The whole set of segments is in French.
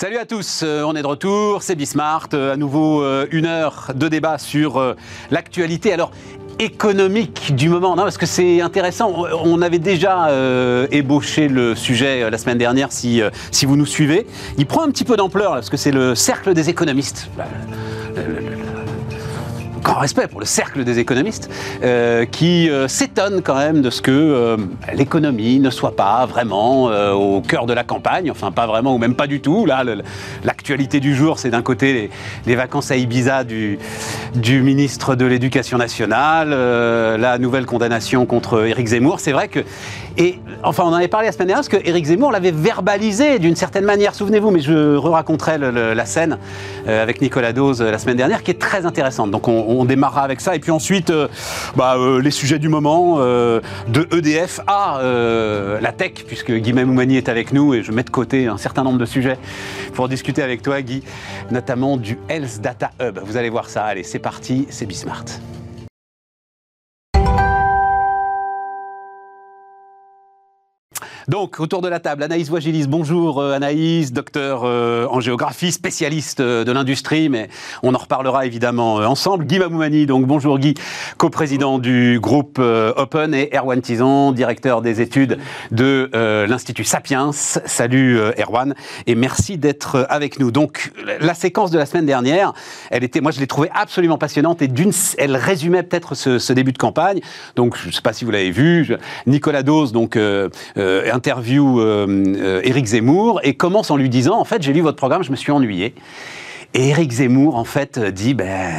Salut à tous, euh, on est de retour, c'est Bismart, euh, à nouveau euh, une heure de débat sur l'actualité. Alors, économique du moment. Non, parce que c'est intéressant. On avait déjà ébauché le sujet la semaine dernière, si, si vous nous suivez. Il prend un petit peu d'ampleur, parce que c'est le cercle des économistes grand respect pour le cercle des économistes, euh, qui euh, s'étonne quand même de ce que euh, l'économie ne soit pas vraiment au cœur de la campagne, enfin pas vraiment ou même pas du tout. Là, l'actualité du jour, c'est d'un côté les, vacances à Ibiza du, ministre de l'Éducation nationale, la nouvelle condamnation contre Éric Zemmour. C'est vrai que et enfin, on en avait parlé la semaine dernière parce que Éric Zemmour l'avait verbalisé d'une certaine manière. Souvenez-vous, mais je re-raconterai la scène euh, avec Nicolas Dose euh, la semaine dernière qui est très intéressante. Donc on, démarrera avec ça. Et puis ensuite, euh, bah, les sujets du moment de EDF à la tech, puisque Guy Moumani est avec nous et je mets de côté un certain nombre de sujets pour discuter avec toi, Guy, notamment du Health Data Hub. Vous allez voir ça. Allez, c'est parti, c'est Bismart. Donc, autour de la table, Anaïs Wagilis, bonjour euh, Anaïs, docteur euh, en géographie, spécialiste euh, de l'industrie, mais on en reparlera évidemment ensemble. Guy Mamoumani, donc bonjour Guy, coprésident du groupe Open, et Erwan Tizon, directeur des études de l'Institut Sapiens. Salut Erwan, et merci d'être avec nous. Donc, la séquence de la semaine dernière, elle était, moi je l'ai trouvée absolument passionnante, et d'une, elle résumait peut-être ce, début de campagne. Donc, je ne sais pas si vous l'avez vu, Nicolas Dose, donc, euh, euh, Éric Zemmour et commence en lui disant En fait, j'ai lu votre programme, je me suis ennuyé. Et Éric Zemmour, en fait, dit ben,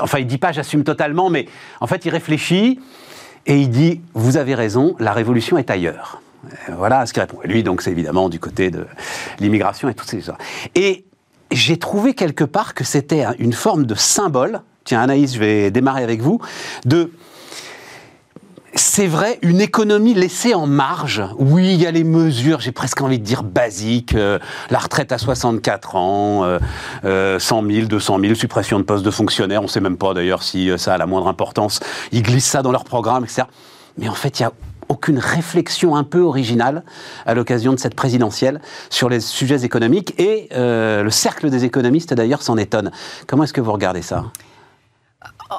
Enfin, il dit pas j'assume totalement, mais en fait, il réfléchit et il dit Vous avez raison, la révolution est ailleurs. Euh, voilà ce qu'il répond. Et lui, donc, c'est évidemment du côté de l'immigration et toutes ces choses. Et j'ai trouvé quelque part que c'était une forme de symbole. Tiens, Anaïs, je vais démarrer avec vous. De c'est vrai, une économie laissée en marge. Oui, il y a les mesures, j'ai presque envie de dire basiques, euh, la retraite à 64 ans, euh, 100 000, 200 000, suppression de postes de fonctionnaires, on ne sait même pas d'ailleurs si euh, ça a la moindre importance. Ils glissent ça dans leur programme, etc. Mais en fait, il y a aucune réflexion un peu originale à l'occasion de cette présidentielle sur les sujets économiques. Et euh, le cercle des économistes, d'ailleurs, s'en étonne. Comment est-ce que vous regardez ça?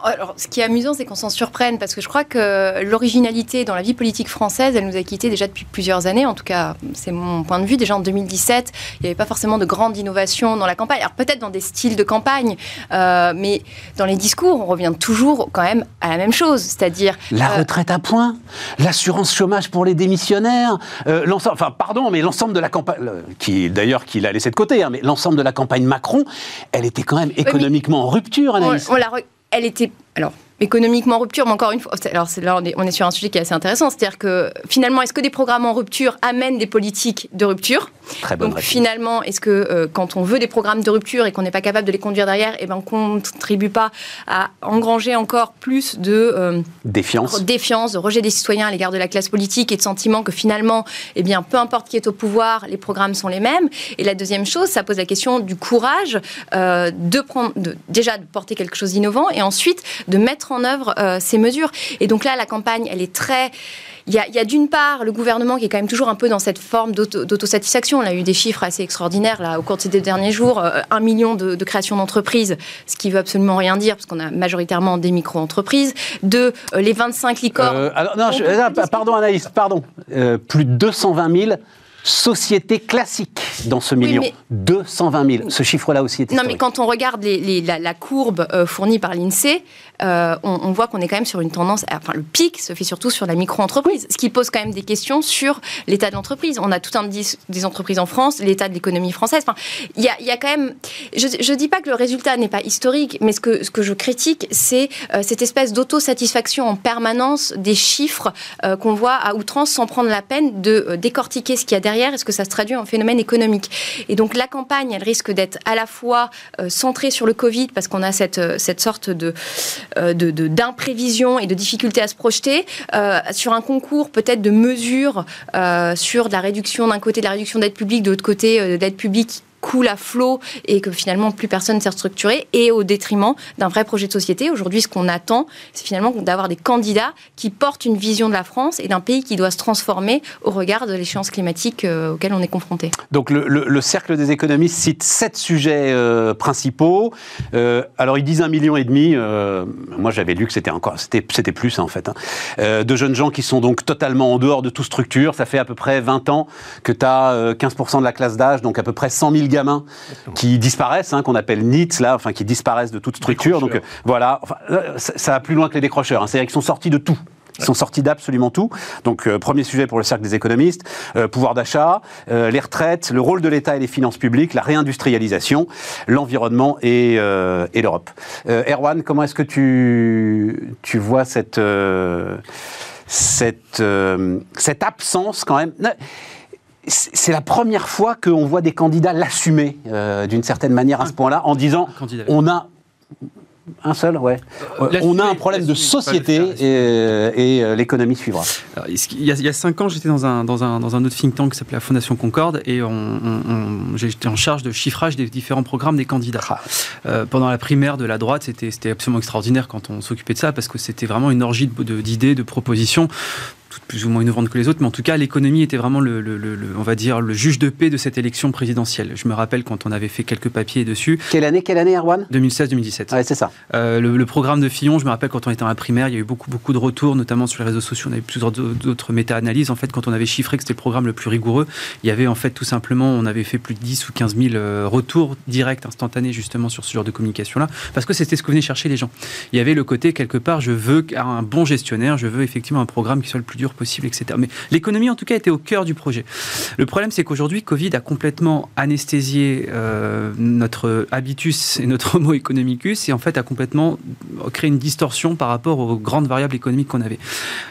Alors, ce qui est amusant, c'est qu'on s'en surprenne, parce que je crois que l'originalité dans la vie politique française, elle nous a quittés déjà depuis plusieurs années. En tout cas, c'est mon point de vue. Déjà en 2017, il n'y avait pas forcément de grande innovation dans la campagne. Alors peut-être dans des styles de campagne, euh, mais dans les discours, on revient toujours quand même à la même chose, c'est-à-dire la euh, retraite à point, l'assurance chômage pour les démissionnaires, euh, l'ensemble. Enfin, pardon, mais l'ensemble de la campagne, qui d'ailleurs qu'il a laissé de côté, hein, mais l'ensemble de la campagne Macron, elle était quand même économiquement en rupture, Anaïs. On, elle était. Alors, économiquement en rupture, mais encore une fois, alors là on est, sur un sujet qui est assez intéressant, c'est-à-dire que finalement, est-ce que des programmes en rupture amènent des politiques de rupture? Très bonne Donc finalement, est-ce que euh, quand on veut des programmes de rupture et qu'on n'est pas capable de les conduire derrière, eh ben, on ne contribue pas à engranger encore plus de euh, défiance. défiance, de rejet des citoyens à l'égard de la classe politique et de sentiment que finalement, eh bien, peu importe qui est au pouvoir, les programmes sont les mêmes. Et la deuxième chose, ça pose la question du courage euh, de prendre, de, déjà de porter quelque chose d'innovant et ensuite de mettre en œuvre euh, ces mesures. Et donc là, la campagne, elle est très... Il y a, d'une part le gouvernement qui est quand même toujours un peu dans cette forme d'autosatisfaction. On a eu des chiffres assez extraordinaires là au cours de ces derniers jours. Euh, un million de, créations d'entreprises, ce qui veut absolument rien dire parce qu'on a majoritairement des micro-entreprises. Deux, euh, les 25 licornes. alors, non, pardon Anaïs, pardon. plus de 220 000 sociétés classiques dans ce million. 220 000. Ce chiffre-là aussi est Non, mais quand on regarde les, la, courbe fournie par l'INSEE, euh, on, voit qu'on est quand même sur une tendance, enfin le pic se fait surtout sur la micro-entreprise, ce qui pose quand même des questions sur l'état de l'entreprise. On a tout un des entreprises en France, l'état de l'économie française. Enfin, il y a, quand même, je ne dis pas que le résultat n'est pas historique, mais ce que, je critique, c'est euh, cette espèce d'autosatisfaction en permanence des chiffres euh, qu'on voit à outrance sans prendre la peine de décortiquer ce qu'il y a derrière et ce que ça se traduit en phénomène économique. Et donc la campagne, elle risque d'être à la fois centrée sur le Covid, parce qu'on a cette, cette sorte de, euh, d'imprévision et de difficulté à se projeter, euh, sur un concours peut-être de mesures euh, sur de la réduction d'un côté de la réduction d'aide publique, de l'autre côté d'aide publique coule à flot et que finalement plus personne s'est restructuré, et au détriment d'un vrai projet de société. Aujourd'hui, ce qu'on attend, c'est finalement d'avoir des candidats qui portent une vision de la France et d'un pays qui doit se transformer au regard de l'échéance climatique euh, auquel on est confronté. Donc le, cercle des économistes cite sept sujets euh, principaux. Euh, alors ils disent un million et demi. moi j'avais lu que c'était encore, c'était plus en fait. Hein. de jeunes gens qui sont donc totalement en dehors de toute structure. Ça fait à peu près 20 ans que tu as 15% de la classe d'âge, donc à peu près 100 000 gamins qui disparaissent, hein, qu'on appelle NITS là, enfin qui disparaissent de toute structure. Donc voilà, ça va plus loin que les décrocheurs. Hein. C'est-à-dire qu'ils sont sortis de tout. Ils sont sortis d'absolument tout. Donc, euh, premier sujet pour le cercle des économistes, euh, pouvoir d'achat, euh, les retraites, le rôle de l'État et des finances publiques, la réindustrialisation, l'environnement et, et l'Europe. Erwan, comment est-ce que tu, tu vois cette, cette, cette absence quand même? C'est la première fois qu'on voit des candidats l'assumer d'une certaine manière à ce point-là, en disant on a un seul, ouais. Euh, on a un problème de société et, euh, l'économie suivra. il, y a, cinq ans, j'étais dans un, dans, un, dans un autre think tank qui s'appelait la Fondation Concorde et j'étais en charge de chiffrage des différents programmes des candidats. Ah. Euh, pendant la primaire de la droite, c'était absolument extraordinaire quand on s'occupait de ça parce que c'était vraiment une orgie d'idées, de, de propositions plus ou moins innovantes que les autres, mais en tout cas, l'économie était vraiment le, on va dire, le juge de paix de cette élection présidentielle. Je me rappelle quand on avait fait quelques papiers dessus. Quelle année, quelle année, Erwan? 2016-2017. Ouais, c'est ça. Euh, le, programme de Fillon, je me rappelle quand on était en primaire, il y a eu beaucoup, beaucoup de retours, notamment sur les réseaux sociaux. On avait plusieurs d'autres méta-analyses. En fait, quand on avait chiffré que c'était le programme le plus rigoureux, il y avait en fait tout simplement, on avait fait plus de 10 ou 15 000 euh, retours directs, instantanés, justement, sur ce genre de communication-là, parce que c'était ce que venaient chercher les gens. Il y avait le côté, quelque part, je veux un bon gestionnaire, je veux effectivement un programme qui soit le plus dur possible, etc. Mais l'économie, en tout cas, était au cœur du projet. Le problème, c'est qu'aujourd'hui, Covid a complètement anesthésié euh, notre habitus et notre homo economicus et en fait a complètement créé une distorsion par rapport aux grandes variables économiques qu'on avait.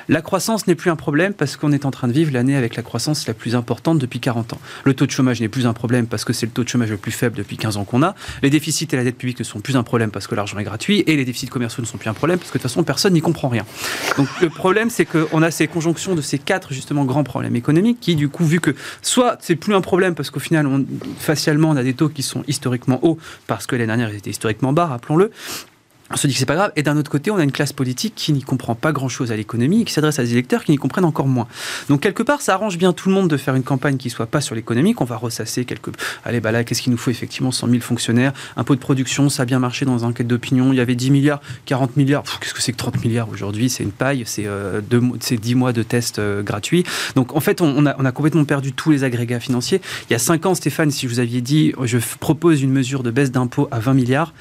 La croissance n'est plus un problème parce qu'on est en train de vivre l'année avec la croissance la plus importante depuis 40 ans. Le taux de chômage n'est plus un problème parce que c'est le taux de chômage le plus faible depuis 15 ans qu'on a. Les déficits et la dette publique ne sont plus un problème parce que l'argent est gratuit et les déficits commerciaux ne sont plus un problème parce que de toute façon personne n'y comprend rien. Donc le problème c'est qu'on a ces de ces quatre justement grands problèmes économiques qui, du coup, vu que soit c'est plus un problème parce qu'au final, on, facialement, on a des taux qui sont historiquement hauts parce que l'année dernière, ils étaient historiquement bas, rappelons-le on se dit que c'est pas grave. Et d'un autre côté, on a une classe politique qui n'y comprend pas grand-chose à l'économie et qui s'adresse à des électeurs qui n'y comprennent encore moins. Donc quelque part, ça arrange bien tout le monde de faire une campagne qui soit pas sur l'économie, qu'on va ressasser quelques. Allez, bah là, qu'est-ce qu'il nous faut? Effectivement 100 000 fonctionnaires, impôt de production, ça a bien marché dans un enquête d'opinion. Il y avait 10 milliards, 40 milliards. Qu'est-ce que c'est que 30 milliards aujourd'hui? C'est une paille. C'est euh, 10 mois de tests euh, gratuits. Donc en fait, on, a, complètement perdu tous les agrégats financiers. Il y a 5 ans, Stéphane, si vous aviez dit, je propose une mesure de baisse d'impôt à 20 milliards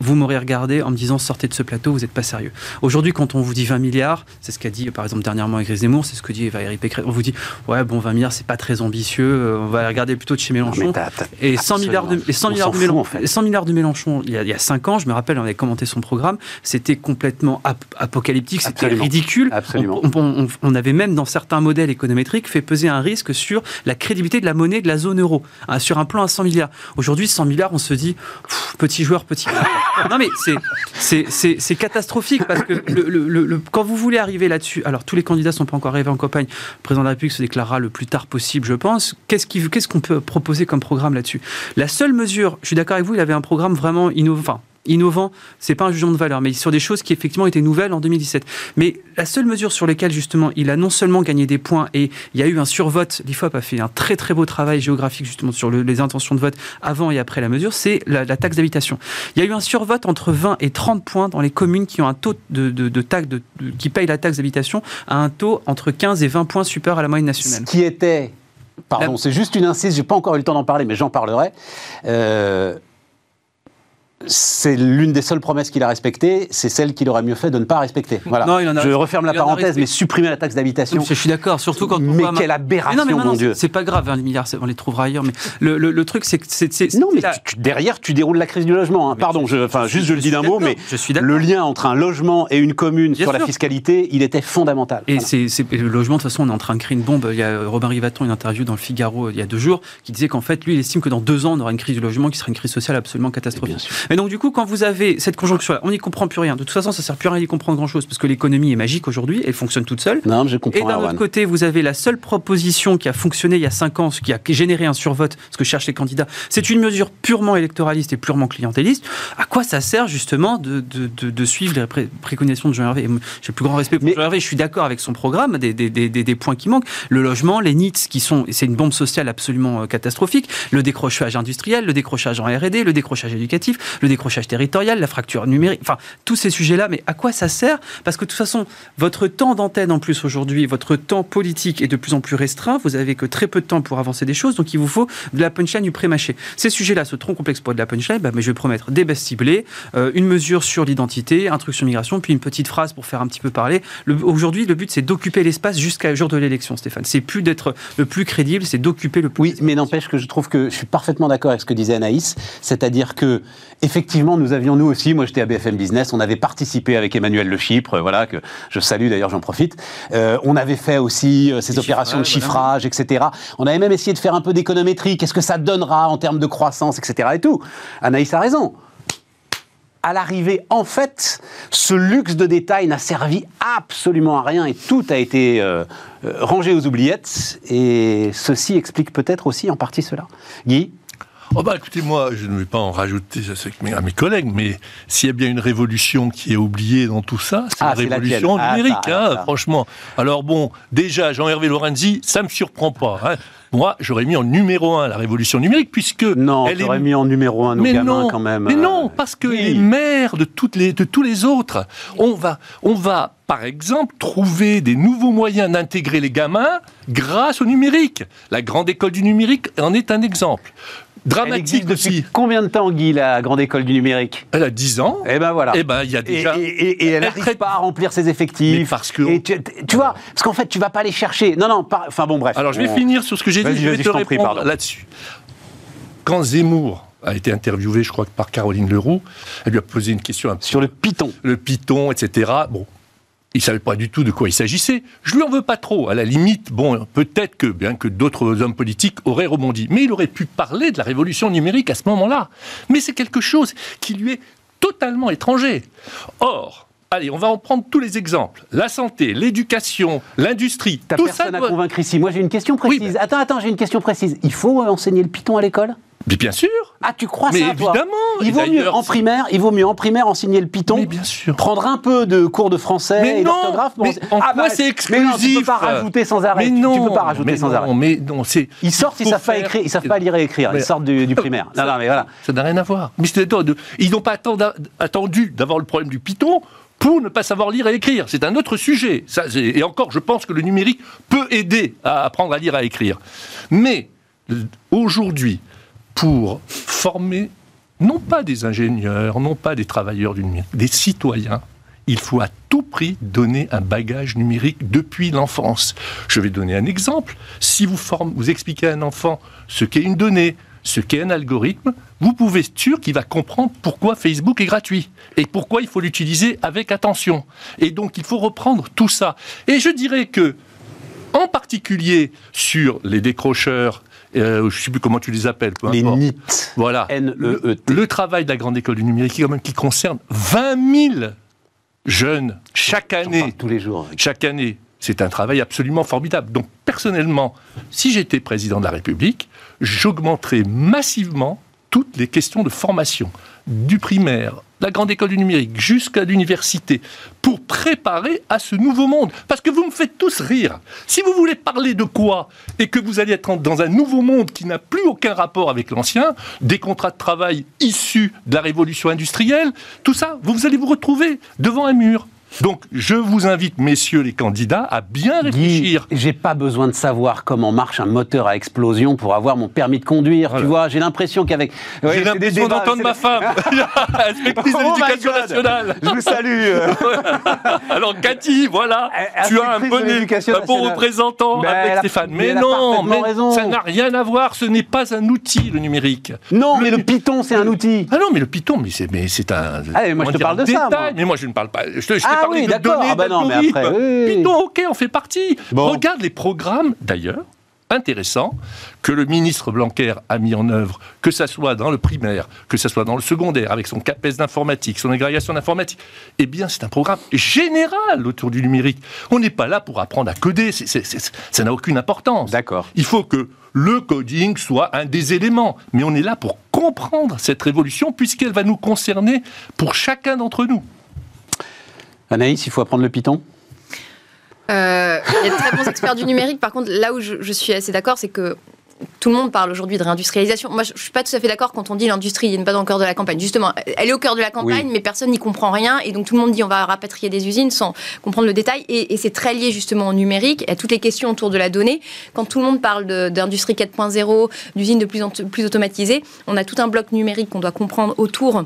vous m'aurez regardé en me disant sortez de ce plateau, vous n'êtes pas sérieux. Aujourd'hui, quand on vous dit 20 milliards, c'est ce qu'a dit par exemple dernièrement Éric Zemmour, c'est ce que dit Valérie Pécresse, on vous dit ouais bon 20 milliards c'est pas très ambitieux, euh, on va regarder plutôt de chez Mélenchon. et 100 milliards de, 100 milliards de, Mélenchon, 100 milliards de Mélenchon, il y, a, il y, a, 5 ans, je me rappelle, on avait commenté son programme, c'était complètement apocalyptique, c'était ridicule. Absolument. On, avait même dans certains modèles économétriques fait peser un risque sur la crédibilité de la monnaie de la zone euro, hein, sur un plan à 100 milliards. Aujourd'hui, 100 milliards, on se dit petit joueur, petit. Non mais c'est catastrophique parce que quand vous voulez arriver là-dessus, alors tous les candidats ne sont pas encore arrivés en campagne, le président de la République se déclarera le plus tard possible, je pense. Qu'est-ce qu'on peut proposer comme programme là-dessus? La seule mesure, je suis d'accord avec vous, il avait un programme vraiment innovant innovant, c'est pas un jugement de valeur, mais sur des choses qui effectivement étaient nouvelles en 2017. Mais la seule mesure sur laquelle justement il a non seulement gagné des points et il y a eu un survote, l'IFOP a fait un très très beau travail géographique justement sur les intentions de vote avant et après la mesure, c'est la, taxe d'habitation. Il y a eu un survote entre 20 et 30 points dans les communes qui ont un taux de, de, taxe qui payent la taxe d'habitation à un taux entre 15 et 20 points supérieur à la moyenne nationale. Ce qui était Pardon, c'est juste une incise, j'ai pas encore eu le temps d'en parler, mais j'en parlerai. Euh, c'est l'une des seules promesses qu'il a respectées, c'est celle qu'il aurait mieux fait de ne pas respecter. Voilà. je referme la parenthèse, mais supprimer la taxe d'habitation. Je suis d'accord, surtout quand. Mais quelle aberration, non, mon Dieu C'est pas grave, 20 milliards, on les trouvera ailleurs. Mais le, truc, c'est que. Non, mais derrière, tu déroules la crise du logement. Hein. Pardon, je, enfin, juste je le dis d'un mot, mais le lien entre un logement et une commune sur la fiscalité, il était fondamental. Et c'est le logement, de toute façon, on est en train de créer une bombe. Il y a Robin Rivaton, une interview dans le Figaro il y a deux jours, qui disait qu'en fait, lui, il estime que dans deux ans, on aura une crise du logement qui sera une crise sociale absolument catastrophique. Et donc, du coup, quand vous avez cette conjonction-là, on n'y comprend plus rien. De toute façon, ça sert plus à rien d'y comprendre grand-chose parce que l'économie est magique aujourd'hui, elle fonctionne toute seule. Non, je comprends. Et d'un autre côté, vous avez la seule proposition qui a fonctionné il y a 5 ans, ce qui a généré un survote, ce que cherchent les candidats. C'est une mesure purement électoraliste et purement clientéliste. À quoi ça sert justement de, de, de, suivre les préconisations de Jean Hervé? J'ai le plus grand respect pour Jean Hervé, je suis d'accord avec son programme, des, des, des, des, points qui manquent. Le logement, les NITS, qui sont, c'est une bombe sociale absolument euh, catastrophique, le décrochage industriel, le décrochage en R&D, le décrochage éducatif, le décrochage territorial, la fracture numérique, enfin, tous ces sujets-là, mais à quoi ça sert? Parce que de toute façon, votre temps d'antenne en plus aujourd'hui, votre temps politique est de plus en plus restreint, vous avez que très peu de temps pour avancer des choses, donc il vous faut de la punchline du pré-mâché. Ces sujets-là, ce tronc complexe pour de la punchline, bah, mais je vais promettre des baisses ciblées, euh, une mesure sur l'identité, un truc sur migration, puis une petite phrase pour faire un petit peu parler. Aujourd'hui, le but, c'est d'occuper l'espace jusqu'à jour de l'élection, Stéphane. C'est plus d'être le plus crédible, c'est d'occuper le plus. Oui, mais n'empêche que je trouve que je suis parfaitement d'accord avec ce que disait Anaïs, c'est-à-dire que effectivement, nous avions nous aussi, moi j'étais à BFM Business, on avait participé avec Emmanuel Le Chypre, voilà que je salue d'ailleurs, j'en profite. Euh, on avait fait aussi euh, ces opérations de chiffrage, etc. On avait même essayé de faire un peu d'économétrie. Qu'est-ce que ça donnera en termes de croissance, etc. Et tout. Anaïs a raison à l'arrivée, en fait, ce luxe de détails n'a servi absolument à rien et tout a été euh, rangé aux oubliettes. Et ceci explique peut-être aussi en partie cela. Guy? Oh bah écoutez, moi, je ne vais pas en rajouter à mes collègues, mais s'il y a bien une révolution qui est oubliée dans tout ça, c'est ah, la révolution ah, numérique, hein, franchement. Alors bon, déjà, Jean-Hervé Lorenzi, ça me surprend pas. Hein. Moi, j'aurais mis en numéro un la révolution numérique, puisque... Non, elle est... mis en numéro un nos mais gamins non, quand même. Mais non, parce que les maires de, toutes les, de tous les autres, on va, on va par exemple, trouver des nouveaux moyens d'intégrer les gamins grâce au numérique. La grande école du numérique en est un exemple dramatique Elle depuis combien de temps, Guy, la Grande École du Numérique? Elle a 10 ans. Et eh ben voilà. Et eh ben il y a déjà. Et, elle n'arrive pas à remplir ses effectifs. parce que. Tu, vois, parce qu'en fait, tu vas pas les chercher. Non, non, enfin bon, bref. Alors je vais finir sur ce que j'ai dit, je vais te répondre là-dessus. Quand Zemmour a été interviewé, je crois, par Caroline Leroux. Elle lui a posé une question. Sur le Python. Le Python, etc. Bon, il savait pas du tout de quoi il s'agissait. Je lui en veux pas trop. À la limite, bon, peut-être que bien que d'autres hommes politiques auraient rebondi, mais il aurait pu parler de la révolution numérique à ce moment-là. Mais c'est quelque chose qui lui est totalement étranger. Or, Allez, on va en prendre tous les exemples. La santé, l'éducation, l'industrie. T'as personne ça à convaincre ici. Moi, j'ai une question précise. Attends, attends, j'ai une question précise. Il faut enseigner le Python à l'école? Mais bien sûr. Ah, tu crois mais ça évidemment. Il vaut mieux en primaire, il vaut mieux en primaire enseigner le Python. Mais bien sûr. Prendre un peu de cours de français et d'orthographe. En ah, bah, c'est exclusif Mais non, tu peux pas rajouter sans arrêt. Mais non, tu peux pas rajouter sans arrêt. Mais non, c'est. Ils sortent, ils savent pas écrire, ils savent pas lire et écrire. Ils sortent du, primaire. non, non, mais voilà. Ça n'a rien à voir. Mais ils n'ont pas attendu d'avoir le problème du Python pour ne pas savoir lire et écrire. C'est un autre sujet. Ça, et encore, je pense que le numérique peut aider à apprendre à lire et à écrire. Mais aujourd'hui, pour former non pas des ingénieurs, non pas des travailleurs du numérique, des citoyens, il faut à tout prix donner un bagage numérique depuis l'enfance. Je vais donner un exemple. Si vous, vous expliquez à un enfant ce qu'est une donnée, ce qu'est un algorithme, vous pouvez être sûr qu'il va comprendre pourquoi Facebook est gratuit et pourquoi il faut l'utiliser avec attention. Et donc il faut reprendre tout ça. Et je dirais que, en particulier sur les décrocheurs, euh, je ne sais plus comment tu les appelles. les NEET. Voilà. N -E -E -T. Le, travail de la Grande École du Numérique, quand même, qui concerne 20 000 jeunes chaque année. Tous les jours. Chaque année. C'est un travail absolument formidable. Donc, personnellement, si j'étais président de la République, j'augmenterais massivement toutes les questions de formation, du primaire, la grande école du numérique, jusqu'à l'université, pour préparer à ce nouveau monde. Parce que vous me faites tous rire. Si vous voulez parler de quoi et que vous allez être dans un nouveau monde qui n'a plus aucun rapport avec l'ancien, des contrats de travail issus de la révolution industrielle, tout ça, vous allez vous retrouver devant un mur. Donc, je vous invite, messieurs les candidats, à bien réfléchir. J'ai pas besoin de savoir comment marche un moteur à explosion pour avoir mon permis de conduire. Tu vois, j'ai l'impression qu'avec. j'ai l'impression d'entendre ma femme, inspectrice de oh l'éducation nationale. Je vous salue. Alors, Cathy, voilà, tu as un bon, un bon représentant avec Stéphane. Mais, non, ça n'a rien à voir. Ce n'est pas un outil, le numérique. Non, mais le Python, c'est un outil. Ah non, mais le Python, mais c'est un. Ah, moi, je te parle de ça. Mais moi, je ne parle pas. Je, te, ah, oui, d'accord. Ah bah non, mais après, Python, ok, on fait partie. Regarde les programmes, d'ailleurs, intéressant que le ministre Blanquer a mis en œuvre, que ce soit dans le primaire, que ce soit dans le secondaire, avec son CAPES d'informatique, son agrégation d'informatique. Eh bien, c'est un programme général autour du numérique. On n'est pas là pour apprendre à coder, ça n'a aucune importance. D'accord. Il faut que le coding soit un des éléments, mais on est là pour comprendre cette révolution puisqu'elle va nous concerner pour chacun d'entre nous. Anaïs, il faut apprendre le Python? Euh, il y a de très bons experts du numérique. Par contre, là où je, suis assez d'accord, c'est que tout le monde parle aujourd'hui de réindustrialisation. Moi, je ne suis pas tout à fait d'accord quand on dit l'industrie n'est pas dans le cœur de la campagne. Justement, elle est au cœur de la campagne, mais personne n'y comprend rien. Et donc, tout le monde dit on va rapatrier des usines sans comprendre le détail. Et, c'est très lié justement au numérique à toutes les questions autour de la donnée. Quand tout le monde parle d'industrie 4.0, d'usines de plus en plus automatisées, on a tout un bloc numérique qu'on doit comprendre autour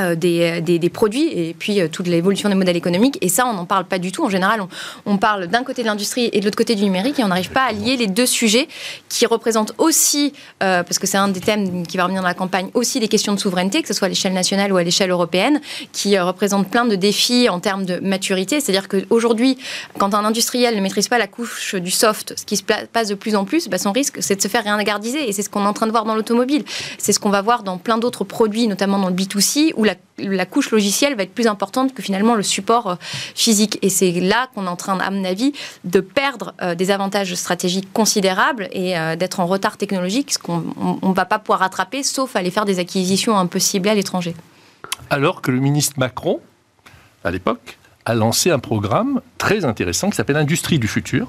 euh, des, des, produits et puis euh, toute l'évolution des modèles économiques. Et ça, on n'en parle pas du tout. En général, on, parle d'un côté de l'industrie et de l'autre côté du numérique et on n'arrive pas à lier les deux sujets qui représentent aussi, euh, parce que c'est un des thèmes qui va revenir dans la campagne, aussi des questions de souveraineté, que ce soit à l'échelle nationale ou à l'échelle européenne, qui représentent plein de défis en termes de maturité. C'est-à-dire qu'aujourd'hui, quand un industriel ne maîtrise pas la couche du soft, ce qui se passe de plus en plus, bah, son risque, c'est de se faire réingardiser. Et c'est ce qu'on est en train de voir dans l'automobile. C'est ce qu'on va voir dans plein d'autres produits, notamment dans le B2C, où la, couche logicielle va être plus importante que finalement le support euh, physique. Et c'est là qu'on est en train, à mon avis, de perdre euh, des avantages stratégiques considérables et euh, d'être en retard technologique, ce qu'on ne va pas pouvoir rattraper, sauf à aller faire des acquisitions un peu ciblées à l'étranger. Alors que le ministre Macron, à l'époque, a lancé un programme très intéressant qui s'appelle Industrie du futur,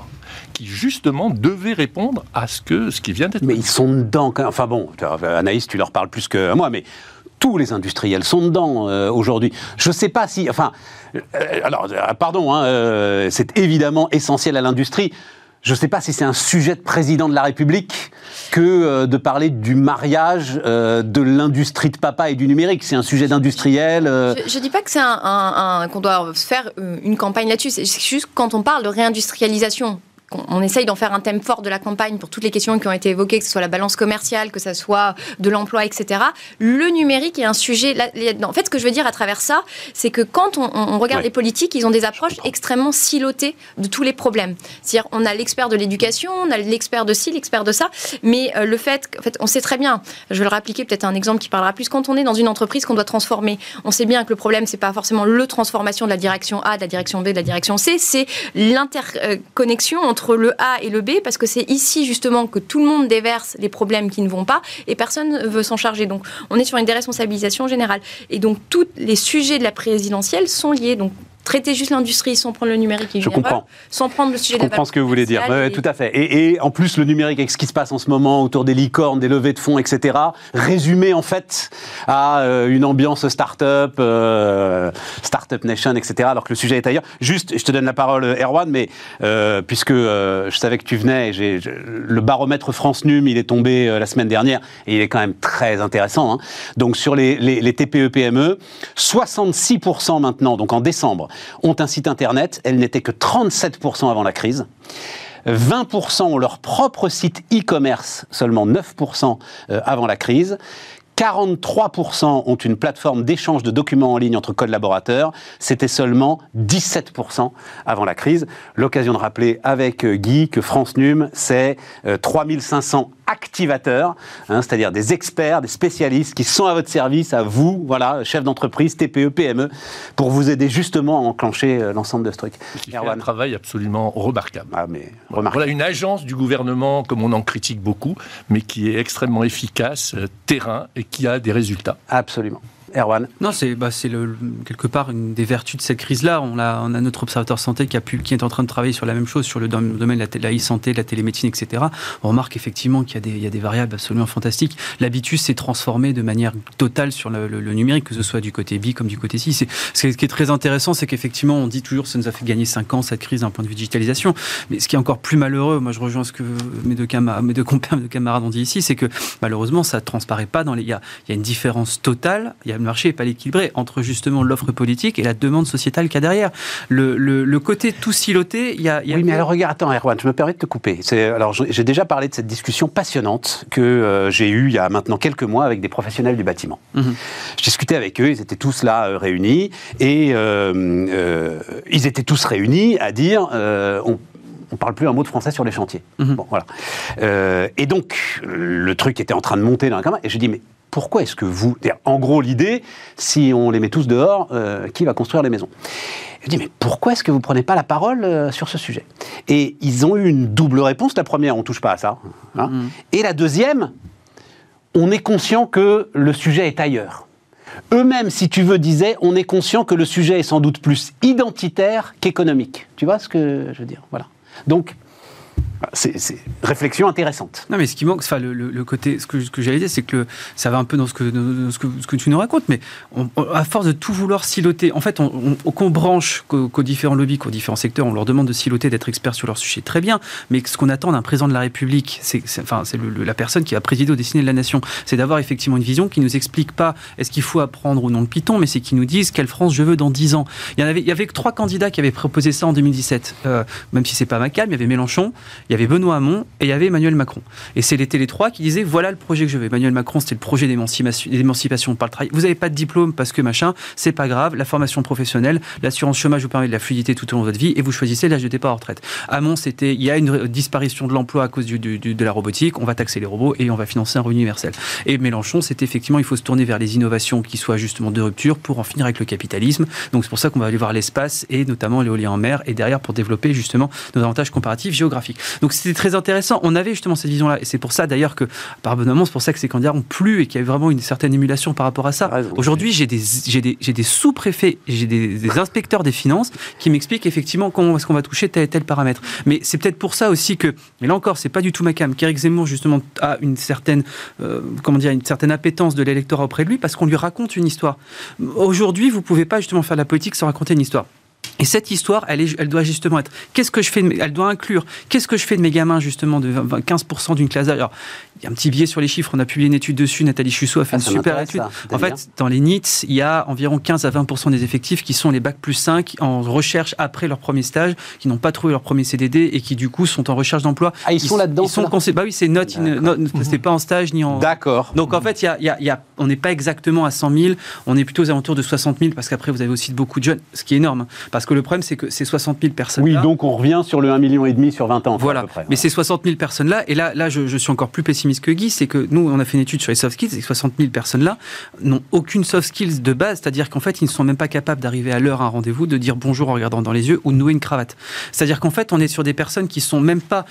qui justement devait répondre à ce, que, ce qui vient d'être. Mais ils sont dedans. Enfin bon, Anaïs, tu leur parles plus que moi, mais tous les industriels sont dedans euh, aujourd'hui. Je ne sais pas si, enfin, euh, alors, euh, pardon, hein, c'est évidemment essentiel à l'industrie. Je ne sais pas si c'est un sujet de président de la République que de parler du mariage de l'industrie de papa et du numérique. C'est un sujet d'industriel. Je ne dis pas que c'est un, qu'on doit faire une campagne là-dessus. C'est juste quand on parle de réindustrialisation on essaye d'en faire un thème fort de la campagne pour toutes les questions qui ont été évoquées, que ce soit la balance commerciale, que ce soit de l'emploi, etc. Le numérique est un sujet. En fait, ce que je veux dire à travers ça, c'est que quand on, regarde les politiques, ils ont des approches extrêmement silotées de tous les problèmes. C'est-à-dire, on a l'expert de l'éducation, on a l'expert de ci, l'expert de ça, mais euh, le fait, en fait, on sait très bien. Je vais le rappliquer peut-être un exemple qui parlera plus. Quand on est dans une entreprise qu'on doit transformer, on sait bien que le problème c'est pas forcément le transformation de la direction A, de la direction B, de la direction C, c'est l'interconnexion entre entre le A et le B, parce que c'est ici justement que tout le monde déverse les problèmes qui ne vont pas et personne ne veut s'en charger. Donc on est sur une déresponsabilisation générale. Et donc tous les sujets de la présidentielle sont liés. Donc traiter juste l'industrie sans prendre le numérique je comprends. sans prendre le sujet je comprends ce que vous voulez dire. Tout à fait. Et, en plus, le numérique, avec ce qui se passe en ce moment autour des licornes, des levées de fonds, etc., résumé en fait à euh, une ambiance start-up, euh, start-up nation, etc., alors que le sujet est ailleurs. Juste, je te donne la parole, Erwan, mais euh, puisque je savais que tu venais, j'ai, le baromètre France Num, il est tombé la semaine dernière et il est quand même très intéressant. Hein. Donc sur les, les, les TPE-PME, 66% maintenant, donc en décembre, ont un site internet. Elle n'était que 37% avant la crise. 20% ont leur propre site e-commerce, seulement 9% euh, avant la crise. 43% ont une plateforme d'échange de documents en ligne entre collaborateurs. C'était seulement 17% avant la crise. L'occasion de rappeler avec euh, Guy que France Num, c'est 3500 euh, activateurs, hein, c'est-à-dire des experts, des spécialistes qui sont à votre service, à vous, voilà, chef d'entreprise, TPE, PME, pour vous aider justement à enclencher euh, l'ensemble de ce truc. C'est un travail absolument remarquable. Ah, mais remarquable. Voilà une agence du gouvernement, comme on en critique beaucoup, mais qui est extrêmement efficace, terrain, et qui a des résultats. Absolument. Erwan Non, c'est bah, quelque part une des vertus de cette crise-là. On a, on a notre observateur santé qui, a qui est en train de travailler sur la même chose, sur le domaine de la, e-santé, de la télémédecine, etc. On remarque effectivement qu'il y, y, a des variables absolument fantastiques. L'habitus s'est transformé de manière totale sur le, numérique, que ce soit du côté B comme du côté C. Ce qui est très intéressant, c'est qu'effectivement, on dit toujours que ça nous a fait gagner 5 ans, cette crise, d'un point de vue digitalisation. Mais ce qui est encore plus malheureux, moi je rejoins ce que mes deux, camarades, mes deux compères, mes deux camarades ont dit ici, c'est que malheureusement, ça ne transparaît pas dans les. Il y a, il y a une différence totale. Il y a le marché n'est pas équilibré entre justement l'offre politique et la demande sociétale qu'il y a derrière. Le, le, côté tout siloté, il y a. oui, mais alors regarde, attends, Erwan, je me permets de te couper. Alors, j'ai déjà parlé de cette discussion passionnante que euh, j'ai eue il y a maintenant quelques mois avec des professionnels du bâtiment. Mhm. Je discutais avec eux, ils étaient tous là euh, réunis et euh, ils étaient tous réunis à dire on, on parle plus un mot de français sur les chantiers. Mhm. Bon, voilà. Euh, et donc, le truc était en train de monter dans la campagne, et je dis, mais pourquoi est-ce que vous... En gros, l'idée, si on les met tous dehors, euh, qui va construire les maisons? Je dis, mais pourquoi est-ce que vous prenez pas la parole euh, sur ce sujet? Et ils ont eu une double réponse. La première, on touche pas à ça. hein. Mhm. Et la deuxième, on est conscient que le sujet est ailleurs. Eux-mêmes, si tu veux, disaient, on est conscient que le sujet est sans doute plus identitaire qu'économique. Tu vois ce que je veux dire? Voilà. Donc, c'est réflexion intéressante. Non, mais ce qui manque, enfin, le, le- côté, ce que, ce que j'allais dire, c'est que ça va un peu dans ce que, dans ce que, ce que tu nous racontes, mais on- à force de tout vouloir siloter, en fait, on, on- qu'on branche qu'aux différents lobbies, qu'aux différents secteurs, on leur demande de siloter, d'être experts sur leur sujet, très bien, mais ce qu'on attend d'un président de la République, c'est enfin, le- la personne qui va présider au destiné de la nation, c'est d'avoir effectivement une vision qui nous explique pas est-ce qu'il faut apprendre ou non le Python, mais c'est qui nous dise quelle France je veux dans 10 ans. Il y, en avait, il y avait trois candidats qui avaient proposé ça en 2017, euh, même si c'est pas ma calme, il y avait Mélenchon, il y avait Benoît Hamon et il y avait Emmanuel Macron. Et c'était les trois qui disaient voilà le projet que je veux. Emmanuel Macron, c'était le projet d'émancipation par le travail. Vous n'avez pas de diplôme parce que machin, c'est pas grave. La formation professionnelle, l'assurance chômage vous permet de la fluidité tout au long de votre vie et vous choisissez l'âge de départ en retraite. Hamon, c'était il y a une disparition de l'emploi à cause du- de la robotique, on va taxer les robots et on va financer un revenu universel. Et Mélenchon, c'était effectivement il faut se tourner vers les innovations qui soient justement de rupture pour en finir avec le capitalisme. Donc c'est pour ça qu'on va aller voir l'espace et notamment l'éolien en mer et derrière pour développer justement nos avantages comparatifs géographiques. Donc c'était très intéressant. On avait justement cette vision-là et c'est pour ça d'ailleurs que pardonnement, c'est pour ça que ces candidats ont plu et qu'il y avait vraiment une certaine émulation par rapport à ça. Raison. Aujourd'hui, j'ai des, sous-préfets, j'ai des, des inspecteurs des finances qui m'expliquent effectivement comment est-ce qu'on va toucher tel et tel paramètre. Mais c'est peut-être pour ça aussi que, mais là encore, c'est pas du tout ma cam, qu'Éric Zemmour justement a une certaine, euh, comment dire, une certaine appétence de l'électorat auprès de lui parce qu'on lui raconte une histoire. Aujourd'hui, vous pouvez pas justement faire de la politique sans raconter une histoire. Et cette histoire, elle, est, elle doit justement être. Qu'est-ce que je fais de mes- Elle doit inclure. Qu'est-ce que je fais de mes gamins justement de 20, 20, 15% d'une classe d'âge? Alors, il y a un petit biais sur les chiffres. On a publié une étude dessus. Nathalie Chussot a fait Ah, une super étude. ça. En fait, dans les NITS, il y a environ 15 à 20% des effectifs qui sont les bacs plus 5 en recherche après leur premier stage, qui n'ont pas trouvé leur premier CDD et qui du coup sont en recherche d'emploi. Ah, ils sont là-dedans, Ils sont conse- Bah oui, c'est note, c'est pas en stage ni en. D'accord. Donc en fait, il y a- il y a- y a- on n'est pas exactement à 100 000, on est plutôt aux alentours de 60 000 parce qu'après vous avez aussi beaucoup de jeunes, ce qui est énorme. Parce que le problème c'est que ces 60 000 personnes. Oui, donc on revient sur le 1,5 million sur 20 ans. Voilà, à peu près. mais ces 60 000 personnes-là, et là, là je, je suis encore plus pessimiste que Guy, c'est que nous, on a fait une étude sur les soft skills, et ces 60 000 personnes-là n'ont aucune soft skills de base, c'est-à-dire qu'en fait, ils ne sont même pas capables d'arriver à l'heure à un rendez-vous, de dire bonjour en regardant dans les yeux ou de nouer une cravate. C'est-à-dire qu'en fait, on est sur des personnes qui sont même pas,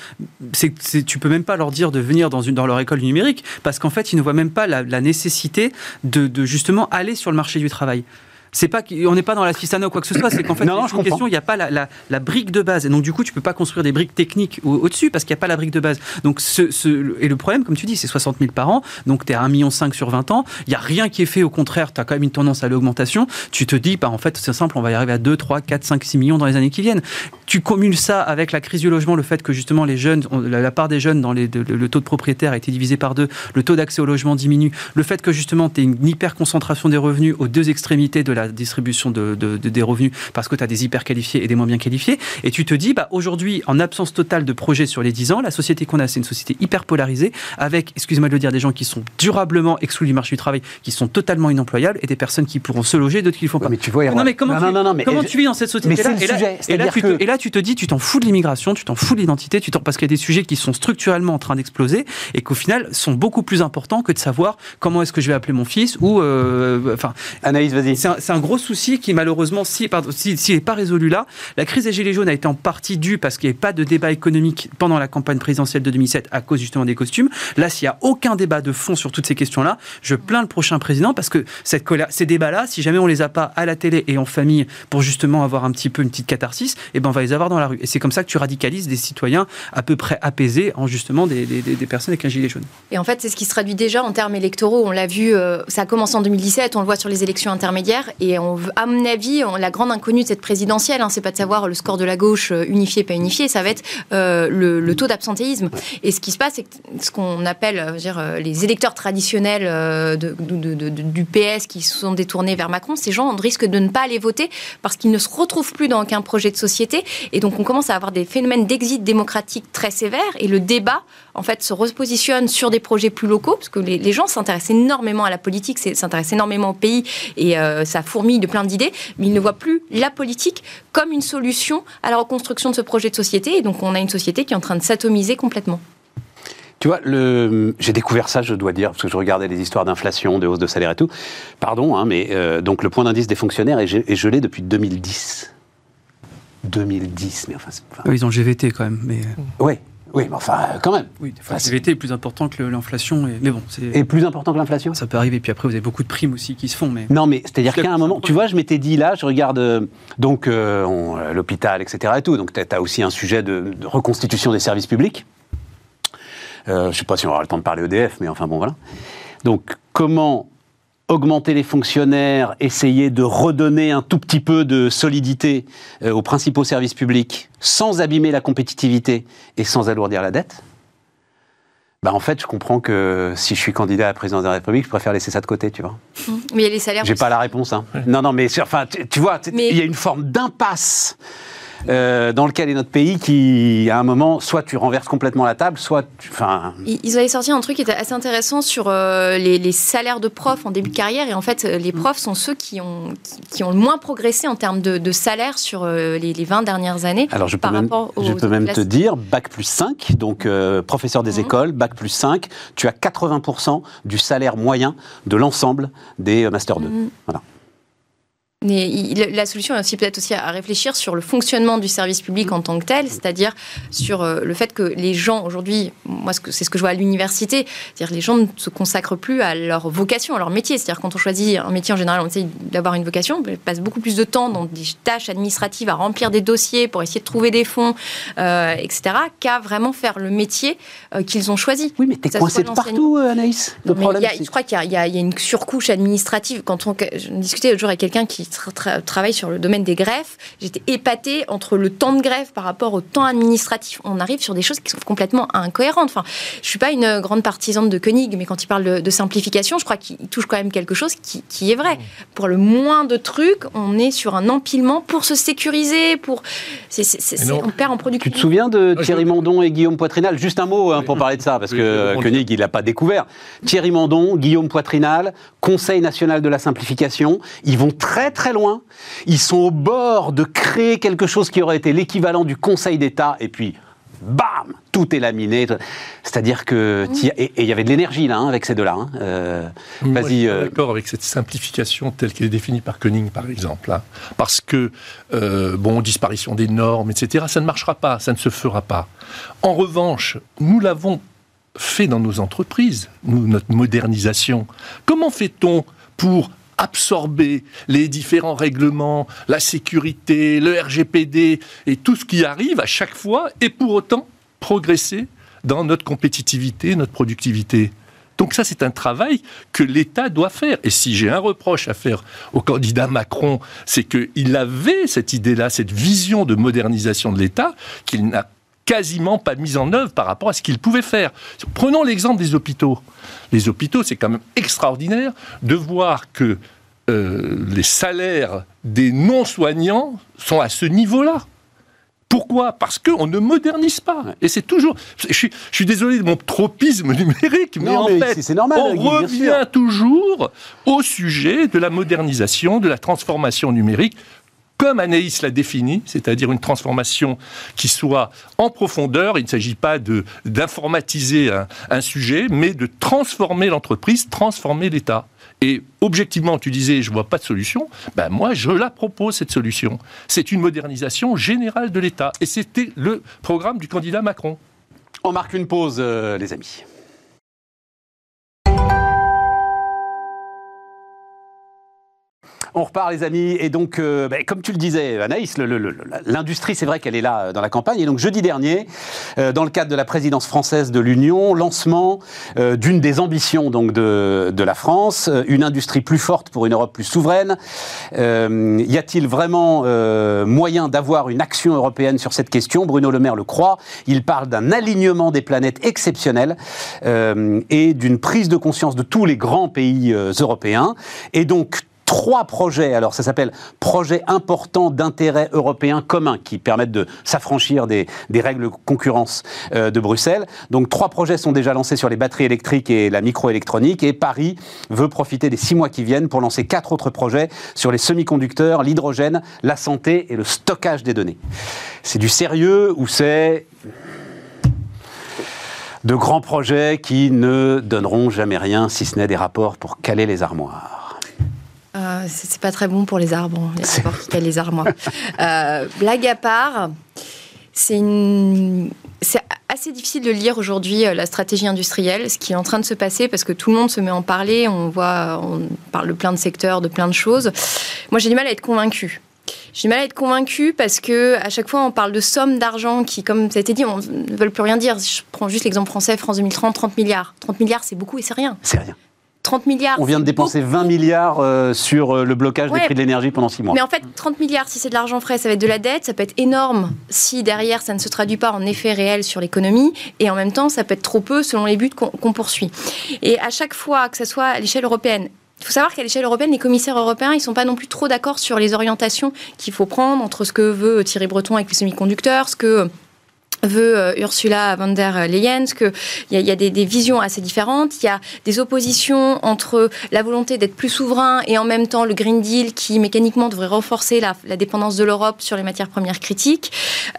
c'est, c'est- tu peux même pas leur dire de venir dans, une, dans leur école numérique, parce qu'en fait, ils ne voient même pas la, la nécessité de, de justement aller sur le marché du travail. C'est pas qu'on n'est pas dans la cistana ou quoi que ce soit, c'est qu'en fait, Non, non, je question, il n'y a pas la, la- la brique de base. Et donc, du coup, tu peux pas construire des briques techniques au- au-dessus parce qu'il n'y a pas la brique de base. Donc, ce, ce- et le problème, comme tu dis, c'est 60 000 par an. Donc, tu es à 1,5 million sur 20 ans. Il n'y a rien qui est fait. Au contraire, tu as quand même une tendance à l'augmentation. Tu te dis, bah, en fait, c'est simple, on va y arriver à 2, 3, 4, 5, 6 millions dans les années qui viennent. Tu communes ça avec la crise du logement, le fait que justement, les jeunes, on- la, part des jeunes dans les, le, le taux de propriétaires a été divisé par deux, le taux d'accès au logement diminue, le fait que justement, tu as une hyper concentration des revenus aux deux extrémités de la distribution de, de- de- des revenus parce que tu as des hyper qualifiés et des moins bien qualifiés. Et tu te dis, bah, aujourd'hui, en absence totale de projets sur les 10 ans, la société qu'on a, c'est une société hyper polarisée avec, excusez-moi de le dire, des gens qui sont durablement exclus du marché du travail, qui sont totalement inemployables et des personnes qui pourront se loger, d'autres qui ne le font pas. mais tu vois, non, mais comment, non, tu, non, non, mais- comment tu vis dans cette société-là et, et que- et là, tu te dis, tu t'en fous de l'immigration, tu t'en fous de l'identité, tu t'en- parce qu'il y a des sujets qui sont structurellement en train d'exploser et qu'au final sont beaucoup plus importants que de savoir comment est-ce que je vais appeler mon fils ou, euh, enfin, Anaïs, vas-y. c'est un, c'est un gros souci qui malheureusement, si pardon, si- s'il n'est pas résolu là, la crise des gilets jaunes a été en partie due parce qu'il n'y avait pas de débat économique pendant la campagne présidentielle de 2007 à cause justement des costumes. Là, s'il n'y a aucun débat de fond sur toutes ces questions-là, je plains le prochain président parce que cette colère, ces débats-là, si jamais on les a pas à la télé et en famille pour justement avoir un petit peu une petite catharsis, eh ben on va les avoir dans la rue. Et c'est comme ça que tu radicalises des citoyens à peu près apaisés en justement des personnes avec un gilet jaune. Et en fait, c'est ce qui se traduit déjà en termes électoraux. On l'a vu, euh, ça a commencé en 2017, on le voit sur les élections intermédiaires. Et à mon avis, la grande inconnue de cette présidentielle, hein, c'est pas de savoir le score de la gauche euh, unifié, pas unifié, ça va être euh, le, taux d'absentéisme. Et ce qui se passe, c'est que ce qu'on appelle euh, dire, les électeurs traditionnels du PS qui se sont détournés vers Macron, ces gens risquent de ne pas aller voter parce qu'ils ne se retrouvent plus dans aucun projet de société. Et donc, on commence à avoir des phénomènes d'exit démocratique très sévères. Et le débat, en fait, se repositionne sur des projets plus locaux, parce que les, gens s'intéressent énormément à la politique, s'intéressent énormément au pays, et ça fourmille de plein d'idées, mais il ne voit plus la politique comme une solution à la reconstruction de ce projet de société. Et donc on a une société qui est en train de s'atomiser complètement. Tu vois, le... j'ai découvert ça, je dois dire, parce que je regardais les histoires d'inflation, de hausse de salaire et tout. Pardon, hein, mais euh, donc le point d'indice des fonctionnaires est, est gelé depuis 2010. 2010, mais enfin. enfin... ils ont GVT quand même, mais. Oui, oui, mais enfin, quand même. Oui, des fois, le GVT est plus important que l'inflation. Mais bon, c'est. Et plus important que l'inflation? Ça peut arriver. Puis après, vous avez beaucoup de primes aussi qui se font. Mais... Non, mais c'est-à-dire qu'à un moment, tu vois, je m'étais dit là, je regarde euh, donc euh, on, l'hôpital, etc. Et tout. Donc, tu as, aussi un sujet de, de, reconstitution des services publics. Euh, je ne sais pas si on aura le temps de parler EDF, mais enfin bon, voilà. Donc, comment augmenter les fonctionnaires, essayer de redonner un tout petit peu de solidité euh, aux principaux services publics sans abîmer la compétitivité et sans alourdir la dette bah en fait, je comprends que si je suis candidat à la présidence de la République, je préfère laisser ça de côté, tu vois. Mmh. Mais il y a les salaires. J'ai pas la réponse. Hein. Non, non, mais enfin, tu, tu vois, mais... il y a une forme d'impasse euh, dans lequel est notre pays qui, à un moment, soit tu renverses complètement la table, soit tu. Ils avaient sorti un truc qui était assez intéressant sur euh, les, les, salaires de profs en début de carrière. Et en fait, les profs sont ceux qui ont, qui, qui ont le moins progressé en termes de, de salaire sur euh, les, les, 20 dernières années. Alors, je peux même, je peux même te dire, bac plus 5, donc euh, professeur des mmh. écoles, bac plus 5, tu as 80% du salaire moyen de l'ensemble des Master 2. Mmh. Voilà. Mais il, la solution est aussi peut-être aussi à réfléchir sur le fonctionnement du service public en tant que tel, c'est-à-dire sur euh, le fait que les gens aujourd'hui, moi c'est ce que je vois à l'université, c'est-à-dire les gens ne se consacrent plus à leur vocation, à leur métier. C'est-à-dire quand on choisit un métier en général, on essaie d'avoir une vocation, on passe beaucoup plus de temps dans des tâches administratives à remplir des dossiers pour essayer de trouver des fonds, euh, etc., qu'à vraiment faire le métier euh, qu'ils ont choisi. Oui, mais t'es coincé de partout, Anaïs. Le non, problème, a, je crois qu'il y, y, a une surcouche administrative. Quand on, je discutais l'autre jour avec quelqu'un qui tra tra travaille sur le domaine des greffes, j'étais épatée entre le temps de greffe par rapport au temps administratif. On arrive sur des choses qui sont complètement incohérentes. Enfin, je suis pas une grande partisane de Koenig, mais quand il parle de, de simplification, je crois qu'il touche quand même quelque chose qui, qui, est vrai. Pour le moins de trucs, on est sur un empilement pour se sécuriser, pour c est, c est, on perd en productivité. Tu te souviens de Thierry Mandon et Guillaume Poitrinal? Juste un mot hein, pour parler de ça, parce que Koenig, il n'a pas découvert. Thierry Mandon, Guillaume Poitrinal, Conseil national de la simplification, ils vont très très loin ils sont au bord de créer quelque chose qui aurait été l'équivalent du Conseil d'État, et puis bam, tout est laminé. C'est-à-dire que et il y avait de l'énergie là hein, avec ces deux-là. Hein. Euh, Vas-y. Je suis euh... d'accord avec cette simplification telle qu'elle est définie par Koenig, par exemple, hein. parce que euh, bon, disparition des normes, etc. Ça ne marchera pas, ça ne se fera pas. En revanche, nous l'avons fait dans nos entreprises, nous, notre modernisation. Comment fait-on pour absorber les différents règlements, la sécurité, le RGPD et tout ce qui arrive à chaque fois, et pour autant progresser dans notre compétitivité, notre productivité. Donc ça, c'est un travail que l'État doit faire. Et si j'ai un reproche à faire au candidat Macron, c'est qu'il avait cette idée-là, cette vision de modernisation de l'État, qu'il n'a quasiment pas mise en œuvre par rapport à ce qu'il pouvait faire. Prenons l'exemple des hôpitaux. Les hôpitaux, c'est quand même extraordinaire de voir que euh, les salaires des non-soignants sont à ce niveau-là. Pourquoi? Parce qu'on ne modernise pas. Et c'est toujours. Je suis, je suis, désolé de mon tropisme numérique, mais non, en mais fait, normal, on Guy, revient toujours au sujet de la modernisation, de la transformation numérique comme Anaïs l'a défini, c'est-à-dire une transformation qui soit en profondeur. Il ne s'agit pas d'informatiser un, sujet, mais de transformer l'entreprise, transformer l'État. Et objectivement, tu disais, je vois pas de solution. Ben moi, je la propose cette solution. C'est une modernisation générale de l'État, et c'était le programme du candidat Macron. On marque une pause, euh, les amis. On repart, les amis. Et donc, euh, bah, comme tu le disais, Anaïs, l'industrie, c'est vrai qu'elle est là euh, dans la campagne. Et donc, jeudi dernier, euh, dans le cadre de la présidence française de l'Union, lancement d'une des ambitions donc de, de la France, une industrie plus forte pour une Europe plus souveraine. Y a-t-il vraiment moyen d'avoir une action européenne sur cette question? Bruno Le Maire le croit. Il parle d'un alignement des planètes exceptionnel et d'une prise de conscience de tous les grands pays européens. Et donc, trois projets. Alors ça s'appelle projets importants d'intérêt européen commun qui permettent de s'affranchir des, règles concurrence euh, de Bruxelles. Donc trois projets sont déjà lancés sur les batteries électriques et la microélectronique et Paris veut profiter des six mois qui viennent pour lancer quatre autres projets sur les semi-conducteurs, l'hydrogène, la santé et le stockage des données. C'est du sérieux ou c'est de grands projets qui ne donneront jamais rien si ce n'est des rapports pour caler les armoires? Euh, c'est pas très bon pour les arbres, hein, rapports qui les armoires. Euh, blague à part, c'est une... Assez difficile de lire aujourd'hui euh, la stratégie industrielle, ce qui est en train de se passer parce que tout le monde se met à en parler, on voit, on parle de plein de secteurs, de plein de choses. Moi, j'ai du mal à être convaincue. J'ai du mal à être convaincue parce que à chaque fois on parle de sommes d'argent qui, comme ça a été dit, on ne veulent plus rien dire. Je prends juste l'exemple français, France 2030, 30 milliards. 30 milliards, c'est beaucoup et c'est rien. C'est rien. 30 milliards. On vient de dépenser 20 milliards euh, sur euh, le blocage des prix de l'énergie pendant 6 mois. Mais en fait, 30 milliards, si c'est de l'argent frais, ça va être de la dette, ça peut être énorme si derrière ça ne se traduit pas en effet réel sur l'économie, et en même temps, ça peut être trop peu selon les buts qu'on poursuit. Et à chaque fois, que ce soit à l'échelle européenne, il faut savoir qu'à l'échelle européenne, les commissaires européens, ils sont pas non plus trop d'accord sur les orientations qu'il faut prendre entre ce que veut Thierry Breton avec les semi-conducteurs, ce que veut euh, Ursula von der Leyen, qu'il y a, y a des, visions assez différentes. Il y a des oppositions entre la volonté d'être plus souverain et en même temps le Green Deal qui mécaniquement devrait renforcer la, dépendance de l'Europe sur les matières premières critiques.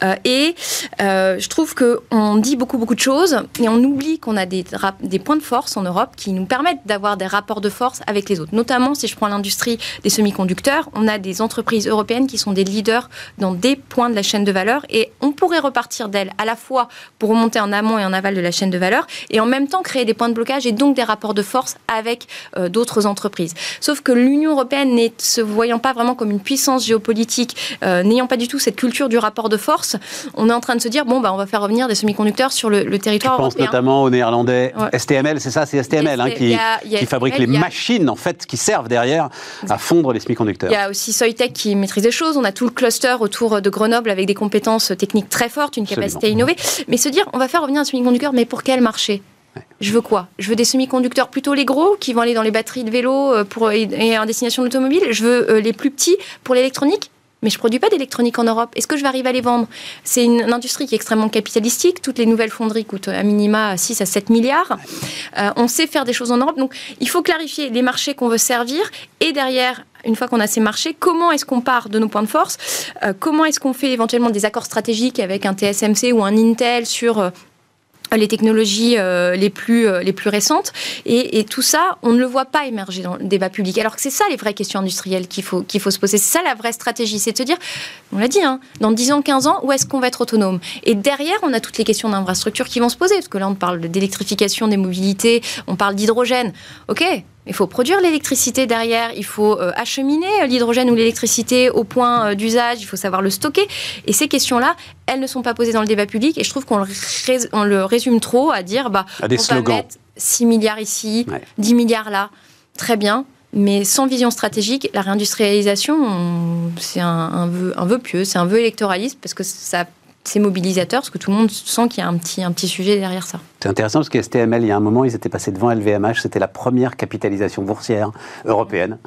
Euh, et euh, je trouve qu'on dit beaucoup beaucoup de choses et on oublie qu'on a des points de force en Europe qui nous permettent d'avoir des rapports de force avec les autres. Notamment si je prends l'industrie des semi-conducteurs, on a des entreprises européennes qui sont des leaders dans des points de la chaîne de valeur et on pourrait repartir d'elles à la fois pour remonter en amont et en aval de la chaîne de valeur, et en même temps créer des points de blocage et donc des rapports de force avec euh, d'autres entreprises. Sauf que l'Union européenne, ne se voyant pas vraiment comme une puissance géopolitique, euh, n'ayant pas du tout cette culture du rapport de force, on est en train de se dire bon bah on va faire revenir des semi-conducteurs sur le, territoire Je pense notamment aux Néerlandais STML, c'est ça, c'est STML hein, qui, qui fabrique les machines en fait qui servent derrière à fondre les semi-conducteurs. Il y a aussi Soitec qui maîtrise des choses. On a tout le cluster autour de Grenoble avec des compétences techniques très fortes, une capacité innover. Mais se dire, on va faire revenir un semi-conducteur, mais pour quel marché je veux quoi? Je veux des semi-conducteurs plutôt les gros qui vont aller dans les batteries de vélo euh, pour, et en destination d'automobile. Je veux euh, les plus petits pour l'électronique. Mais je produis pas d'électronique en Europe. Est-ce que je vais arriver à les vendre? C'est une, industrie qui est extrêmement capitalistique. Toutes les nouvelles fonderies coûtent à minima 6 à 7 milliards. Euh, on sait faire des choses en Europe. Donc, il faut clarifier les marchés qu'on veut servir. Et derrière, une fois qu'on a ces marchés, comment est-ce qu'on part de nos points de force euh, Comment est-ce qu'on fait éventuellement des accords stratégiques avec un TSMC ou un Intel sur euh, les technologies euh, les, plus, les plus récentes. Et, tout ça, on ne le voit pas émerger dans le débat public. Alors que c'est ça les vraies questions industrielles qu'il faut, qu'il faut se poser. C'est ça la vraie stratégie. C'est de se dire, on l'a dit, hein, dans 10 ans, 15 ans, où est-ce qu'on va être autonome? Et derrière, on a toutes les questions d'infrastructure qui vont se poser. Parce que là, on parle d'électrification des mobilités, on parle d'hydrogène. OK, il faut produire l'électricité derrière, il faut euh, acheminer l'hydrogène ou l'électricité au point euh, d'usage, il faut savoir le stocker. Et ces questions-là, elles ne sont pas posées dans le débat public et je trouve qu'on le, le, résume trop à dire bah, à des on slogans. va mettre 6 milliards ici, 10 milliards là. Très bien. Mais sans vision stratégique, la réindustrialisation, c'est un, un, vœu, un vœu pieux, c'est un vœu électoraliste parce que ça c'est mobilisateur parce que tout le monde sent qu'il y a un petit, un petit sujet derrière ça. C'est intéressant parce que STML, il y a un moment, ils étaient passés devant LVMH, c'était la première capitalisation boursière européenne.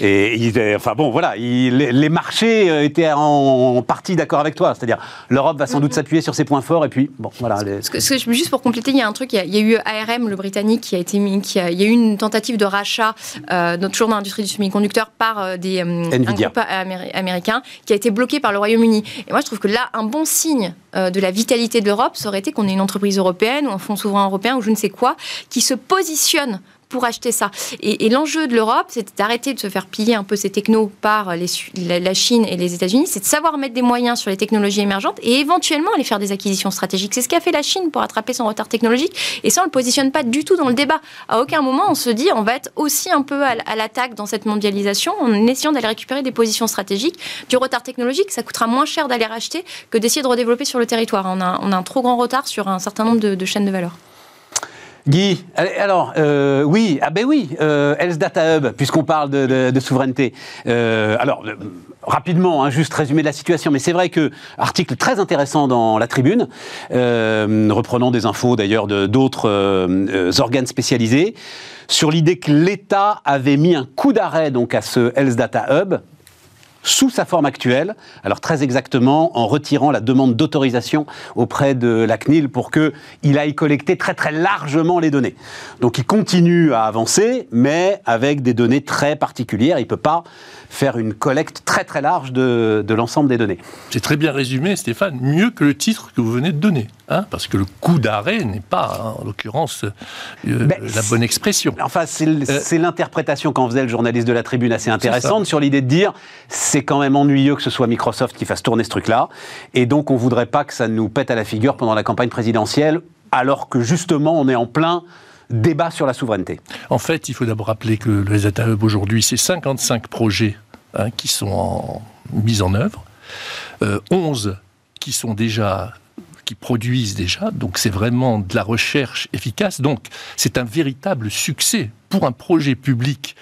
Et ils, enfin bon, voilà, les marchés euh, étaient en, partie d'accord avec toi, c'est-à-dire l'Europe va sans doute mhm. s'appuyer sur ses points forts et puis bon, voilà. juste pour compléter, il y a un truc, il y a, eu ARM, le britannique, qui a été mis, qui a, il y a eu une tentative de rachat, euh, toujours dans l'industrie du semi-conducteur, par euh, des euh, un groupe américain, qui a été bloqué par le Royaume-Uni. Et moi, je trouve que là, un bon signe de la vitalité de l'Europe, ça aurait été qu'on ait une entreprise européenne ou un fonds souverain européen ou je ne sais quoi, qui se positionne pour acheter ça. Et, l'enjeu de l'Europe, c'est d'arrêter de se faire piller un peu ces technos par la, Chine et les États-Unis, c'est de savoir mettre des moyens sur les technologies émergentes et éventuellement aller faire des acquisitions stratégiques. C'est ce qu'a fait la Chine pour attraper son retard technologique. Et ça, on ne le positionne pas du tout dans le débat. À aucun moment, on se dit, on va être aussi un peu à, l'attaque dans cette mondialisation en essayant d'aller récupérer des positions stratégiques. Du retard technologique, ça coûtera moins cher d'aller racheter que d'essayer de redévelopper sur le territoire. On a, un trop grand retard sur un certain nombre de chaînes de valeur. Guy, alors, euh, oui, ah ben oui, euh, Else Data Hub, puisqu'on parle de, souveraineté. Euh, alors, rapidement, hein, juste résumé de la situation, mais c'est vrai que, article très intéressant dans la tribune, reprenant des infos d'ailleurs d'autres organes spécialisés, sur l'idée que l'État avait mis un coup d'arrêt donc à ce Else Data Hub, sous sa forme actuelle, alors très exactement en retirant la demande d'autorisation auprès de la CNIL pour qu'il aille collecter très très largement les données. Donc il continue à avancer, mais avec des données très particulières. Il ne peut pas faire une collecte très très large de, l'ensemble des données. C'est très bien résumé, Stéphane, mieux que le titre que vous venez de donner, hein, parce que le coup d'arrêt n'est pas, hein, en l'occurrence, euh, ben, la bonne expression. Enfin, euh, c'est l'interprétation qu'en faisait le journaliste de la Tribune assez intéressante sur l'idée de dire c'est quand même ennuyeux que ce soit Microsoft qui fasse tourner ce truc-là, et donc on voudrait pas que ça nous pète à la figure pendant la campagne présidentielle, alors que justement on est en plein débat sur la souveraineté. En fait, il faut d'abord rappeler que le Data Hub aujourd'hui, c'est 55 projets Hein, qui sont en, mis en œuvre, 11 euh, qui sont déjà qui produisent déjà, donc c'est vraiment de la recherche efficace. Donc c'est un véritable succès pour un projet public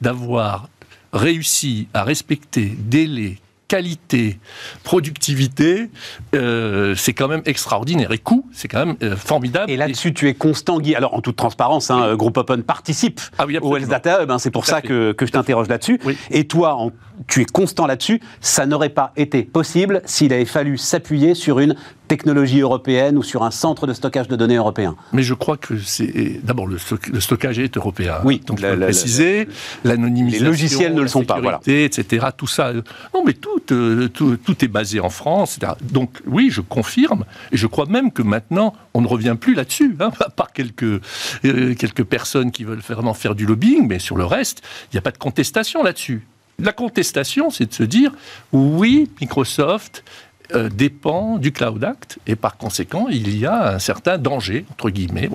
d'avoir réussi à respecter délai, qualité, productivité, euh, c'est quand même extraordinaire. Et coût, c'est quand même euh, formidable. Et là-dessus, tu es constant, Guy. Alors, en toute transparence, hein, Group Open participe ah au Health Data Hub. Hein, c'est pour ça que, que, je t'interroge là-dessus. Et toi, en, tu es constant là-dessus. Ça n'aurait pas été possible s'il avait fallu s'appuyer sur une technologie européenne ou sur un centre de stockage de données européen. Mais je crois que c'est d'abord le, stockage est européen. Oui, donc la, préciser l'anonymisation, les logiciels ne le sont pas, voilà. etc. Tout ça. Non, mais tout, euh, tout, tout, est basé en France. Etc. Donc oui, je confirme et je crois même que maintenant on ne revient plus là-dessus, hein, à part quelques euh, quelques personnes qui veulent vraiment faire du lobbying, mais sur le reste, il n'y a pas de contestation là-dessus. La contestation, c'est de se dire oui, Microsoft euh, dépend du Cloud Act et par conséquent, il y a un certain danger, entre guillemets,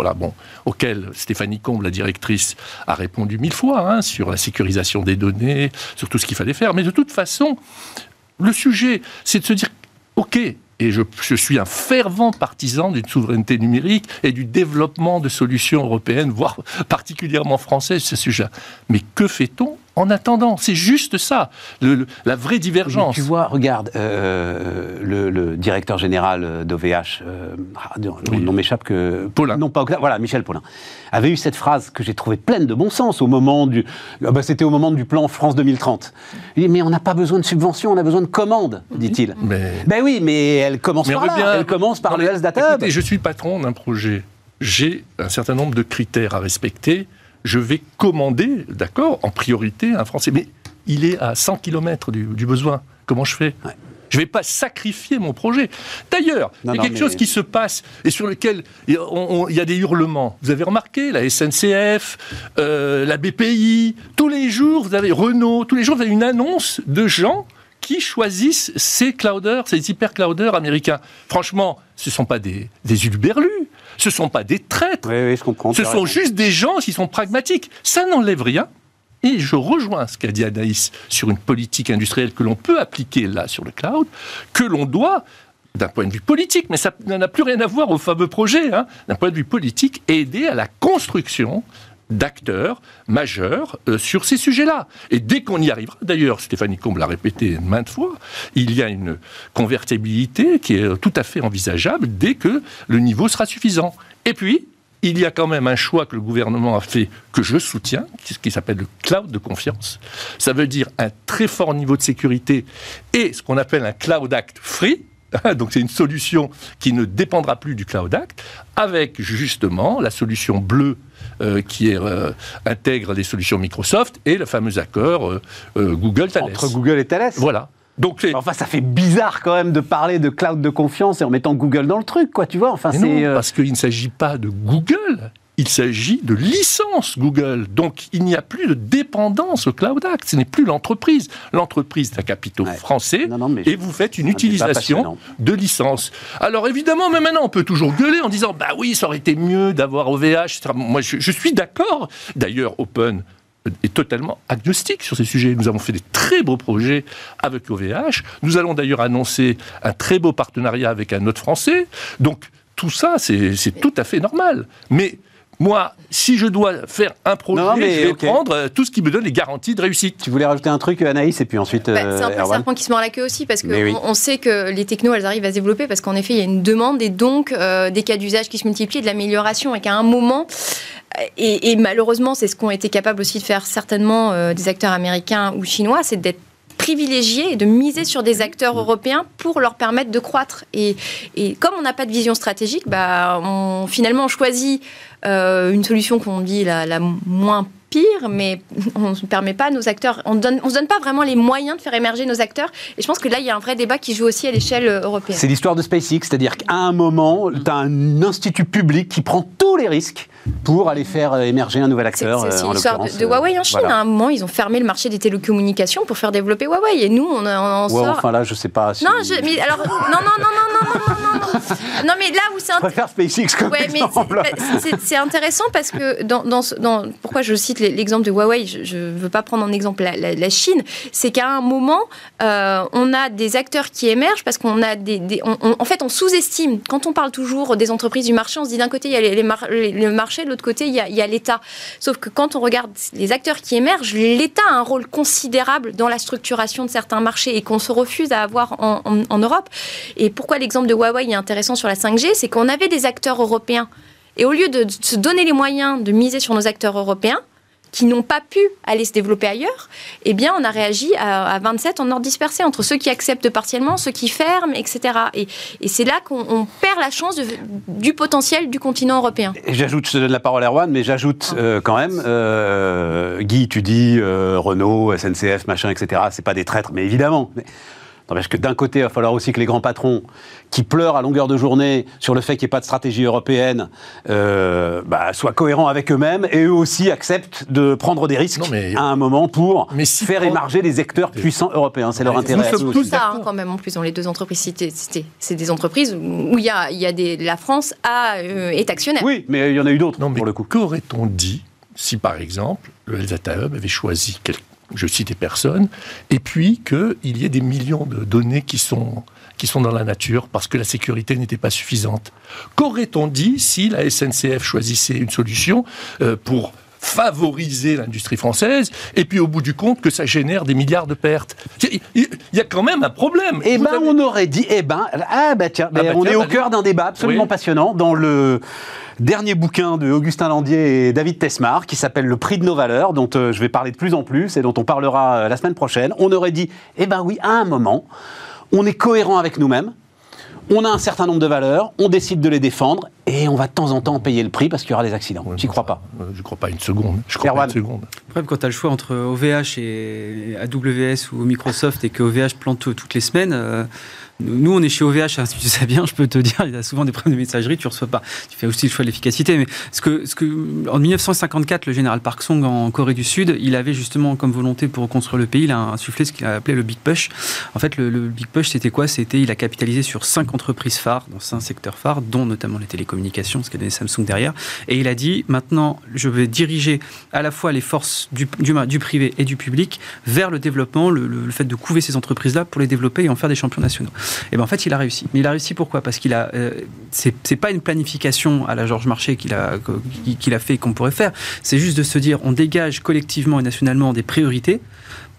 auquel Stéphanie Combe, la directrice, a répondu mille fois hein, sur la sécurisation des données, sur tout ce qu'il fallait faire. Mais de toute façon, le sujet, c'est de se dire, OK, et je, je, suis un fervent partisan d'une souveraineté numérique et du développement de solutions européennes, voire particulièrement françaises, ce sujet. Mais que fait-on en attendant. C'est juste ça, la vraie divergence. tu vois, regarde, euh, le, directeur général d'OVH, euh, ah, non m'échappe que... Paulin. Non, pas voilà, Michel Paulin, avait eu cette phrase que j'ai trouvée pleine de bon sens au moment du... Ah bah, c'était au moment du plan France 2030. Il dit, mais on n'a pas besoin de subventions, on a besoin de commandes, dit-il. Mais... Ben oui, mais elle commence par là, elle commence par le Health Data Hub. je suis patron d'un projet. J'ai un certain nombre de critères à respecter je vais commander, d'accord, en priorité un Français. Mais il est à 100 km du, besoin. Comment je fais? Je ne vais pas sacrifier mon projet. D'ailleurs, il y a quelque chose qui se passe et sur lequel il y a des hurlements. Vous avez remarqué, la SNCF, euh, la BPI, tous les jours, vous avez Renault, tous les jours, vous avez une annonce de gens qui choisissent ces clouders, ces hyper-clouders américains? Franchement, ce ne sont pas des, des Uberlus, ce ne sont pas des traîtres. Oui, je comprends. Ce sont juste des gens qui sont pragmatiques. Ça n'enlève rien. Et je rejoins ce qu'a dit Anaïs sur une politique industrielle que l'on peut appliquer là sur le cloud, que l'on doit d'un point de vue politique, mais ça n'a plus rien à voir au fameux projet, hein, d'un point de vue politique, aider à la construction d'acteurs majeurs euh, sur ces sujets-là. Et dès qu'on y arrivera, d'ailleurs, Stéphanie Combe l'a répété maintes fois, il y a une convertibilité qui est tout à fait envisageable dès que le niveau sera suffisant. Et puis, il y a quand même un choix que le gouvernement a fait, que je soutiens, qui s'appelle le cloud de confiance. Ça veut dire un très fort niveau de sécurité et ce qu'on appelle un cloud act free, donc c'est une solution qui ne dépendra plus du Cloud Act, avec justement la solution bleue euh, qui euh, intègre les solutions Microsoft et le fameux accord euh, Google Thales. Entre Google et Thales. Voilà. Donc enfin, ça fait bizarre quand même de parler de cloud de confiance et en mettant Google dans le truc, quoi, tu vois. Enfin, c'est parce qu'il ne s'agit pas de Google, il s'agit de licence Google. Donc il n'y a plus de dépendance au Cloud Act. Ce n'est plus l'entreprise. L'entreprise est un capitaux français et vous faites une utilisation de licence. Alors évidemment, mais maintenant on peut toujours gueuler en disant bah oui, ça aurait été mieux d'avoir OVH. Moi je, je suis d'accord. D'ailleurs, Open est totalement agnostique sur ces sujets. Nous avons fait des très beaux projets avec OVH. Nous allons d'ailleurs annoncer un très beau partenariat avec un autre Français. Donc tout ça, c'est tout à fait normal. Mais moi, si je dois faire un projet, Non, mais, je vais prendre euh, tout ce qui me donne les garanties de réussite. Tu voulais rajouter un truc, Anaïs, et puis ensuite. Bah, euh, c'est un peu le serpent qui se mord la queue aussi, parce oui. qu'on on sait que les technos, elles arrivent à se développer, parce qu'en effet, il y a une demande et donc euh, des cas d'usage qui se multiplient, et de l'amélioration, et qu'à un moment, euh, et, et malheureusement, c'est ce qu'ont été capables aussi de faire certainement euh, des acteurs américains ou chinois, c'est d'être privilégiés et de miser sur des acteurs européens pour leur permettre de croître. Et, et comme on n'a pas de vision stratégique, bah, on, finalement, on choisit euh, une solution qu'on dit la, la moins pire, mais on ne permet pas à nos acteurs, on ne se donne pas vraiment les moyens de faire émerger nos acteurs. Et je pense que là, il y a un vrai débat qui joue aussi à l'échelle européenne. C'est l'histoire de SpaceX, c'est-à-dire qu'à un moment, tu as un institut public qui prend les risques pour aller faire euh, émerger un nouvel acteur. c'est aussi euh, l'histoire de, de Huawei en euh, Chine. voilà. À un moment, ils ont fermé le marché des télécommunications pour faire développer Huawei. Et nous, on, en Ouais, sort. enfin là, je sais pas. Si... Non, je, mais alors, non, non, non, non, non, non, non, non, non. Mais là où c'est préfère SpaceX comme Ouais, c'est- intéressant parce que dans, dans dans- pourquoi je cite l'exemple de Huawei, je ne veux pas prendre en exemple la, la- la Chine, c'est qu'à un moment, euh, on a des acteurs qui émergent parce qu'on a des, des- on- on- en fait, on sous-estime. Quand on parle toujours des entreprises du marché, on se dit d'un côté il y a les, les- le marché, de l'autre côté il y a, l'État. Sauf que quand on regarde les acteurs qui émergent, l'État a un rôle considérable dans la structuration de certains marchés et qu'on se refuse à avoir en- en Europe. Et pourquoi l'exemple de Huawei est intéressant sur la 5G, c'est qu'on avait des acteurs européens. Et au lieu de se donner les moyens de miser sur nos acteurs européens, qui n'ont pas pu aller se développer ailleurs, eh bien, on a réagi à, à 27 en ordre dispersé entre ceux qui acceptent partiellement, ceux qui ferment, etc. Et, et c'est là qu'on on perd la chance de- du potentiel du continent européen. Et J'ajoute, je te donne la parole à Erwan, mais j'ajoute euh, quand même, euh, Guy, tu dis euh, Renault, SNCF, machin, etc. C'est pas des traîtres, mais évidemment. Mais, n'empêche que d'un côté, il va falloir aussi que les grands patrons qui pleurent à longueur de journée sur le fait qu'il n'y ait pas de stratégie européenne euh, bah, soient cohérents avec eux-mêmes et eux aussi acceptent de prendre des risques Non, mais- à un moment pour Mais si faire prend- émarger des acteurs puissants européens. C'est leur Nous intérêt. à sommes tous. Ça, hein, quand même, en plus, dans les deux entreprises citées, c'est des entreprises où il y a, il y a des, la France a, euh, est actionnaire. Oui, mais il y en a eu d'autres Non, mais pour le coup. qu'aurait-on dit si, par exemple, le Data Hub avait choisi, quel- je cite des personnes, et puis qu'il y ait des millions de données qui sont, qui sont dans la nature parce que la sécurité n'était pas suffisante. Qu'aurait-on dit si la SNCF choisissait une solution euh, pour favoriser l'industrie française, et puis au bout du compte que ça génère des milliards de pertes. Il y a quand même un problème. Eh ben, avez- on aurait dit, eh ben, ah bah tiens, Ah bah on tiens, est au bah, cœur d'un débat absolument Oui. passionnant dans le dernier bouquin de Augustin Landier et David Tesmar qui s'appelle Le prix de nos valeurs, dont euh, je vais parler de plus en plus et dont on parlera euh, la semaine prochaine. On aurait dit, eh ben oui, à un moment, on est cohérent avec nous-mêmes. On a un certain nombre de valeurs, on décide de les défendre et on va de temps en temps payer le prix parce qu'il y aura des accidents. Ouais, J'y crois pas? Je crois pas une seconde. Je crois Erwan. pas une seconde. Le problème, quand tu as le choix entre OVH et AWS ou Microsoft et que OVH plante toutes les semaines, euh, nous, on est chez OVH, hein, tu sais bien, je peux te dire, il y a souvent des problèmes de messagerie, tu reçois pas. Tu fais aussi le choix de l'efficacité. Mais ce que, ce que, en 1954, le général Park Song en Corée du Sud, il avait justement comme volonté pour reconstruire le pays, il a insufflé ce qu'il a appelé le Big Push. En fait, le, Big Push, c'était quoi? C'était, il a capitalisé sur cinq entreprises phares, dans cinq secteurs phares, dont notamment les télécommunications, ce qui a donné Samsung derrière. Et il a dit, maintenant, je vais diriger à la fois les forces du, du, privé et du public vers le développement, le, le- le fait de couver ces entreprises-là pour les développer et en faire des champions nationaux. Et ben en fait, il a réussi. Mais il a réussi pourquoi? Parce qu'il a, euh, c'est pas une planification à la Georges Marchais qu'il a qu'il a fait et qu'on pourrait faire. C'est juste de se dire, on dégage collectivement et nationalement des priorités.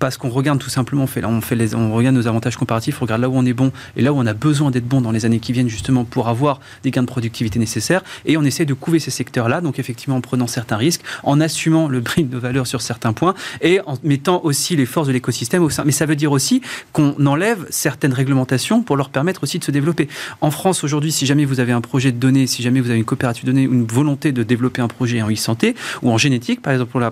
Parce qu'on regarde tout simplement, on, fait, on, fait on regarde nos avantages comparatifs, on regarde là où on est bon et là où on a besoin d'être bon dans les années qui viennent justement pour avoir des gains de productivité nécessaires et on essaie de couver ces secteurs-là, donc effectivement en prenant certains risques, en assumant le prix de valeur sur certains points et en mettant aussi les forces de l'écosystème au sein. Mais ça veut dire aussi qu'on enlève certaines réglementations pour leur permettre aussi de se développer. En France aujourd'hui, si jamais vous avez un projet de données, si jamais vous avez une coopérative de données, une volonté de développer un projet en e-santé ou en génétique, par exemple pour la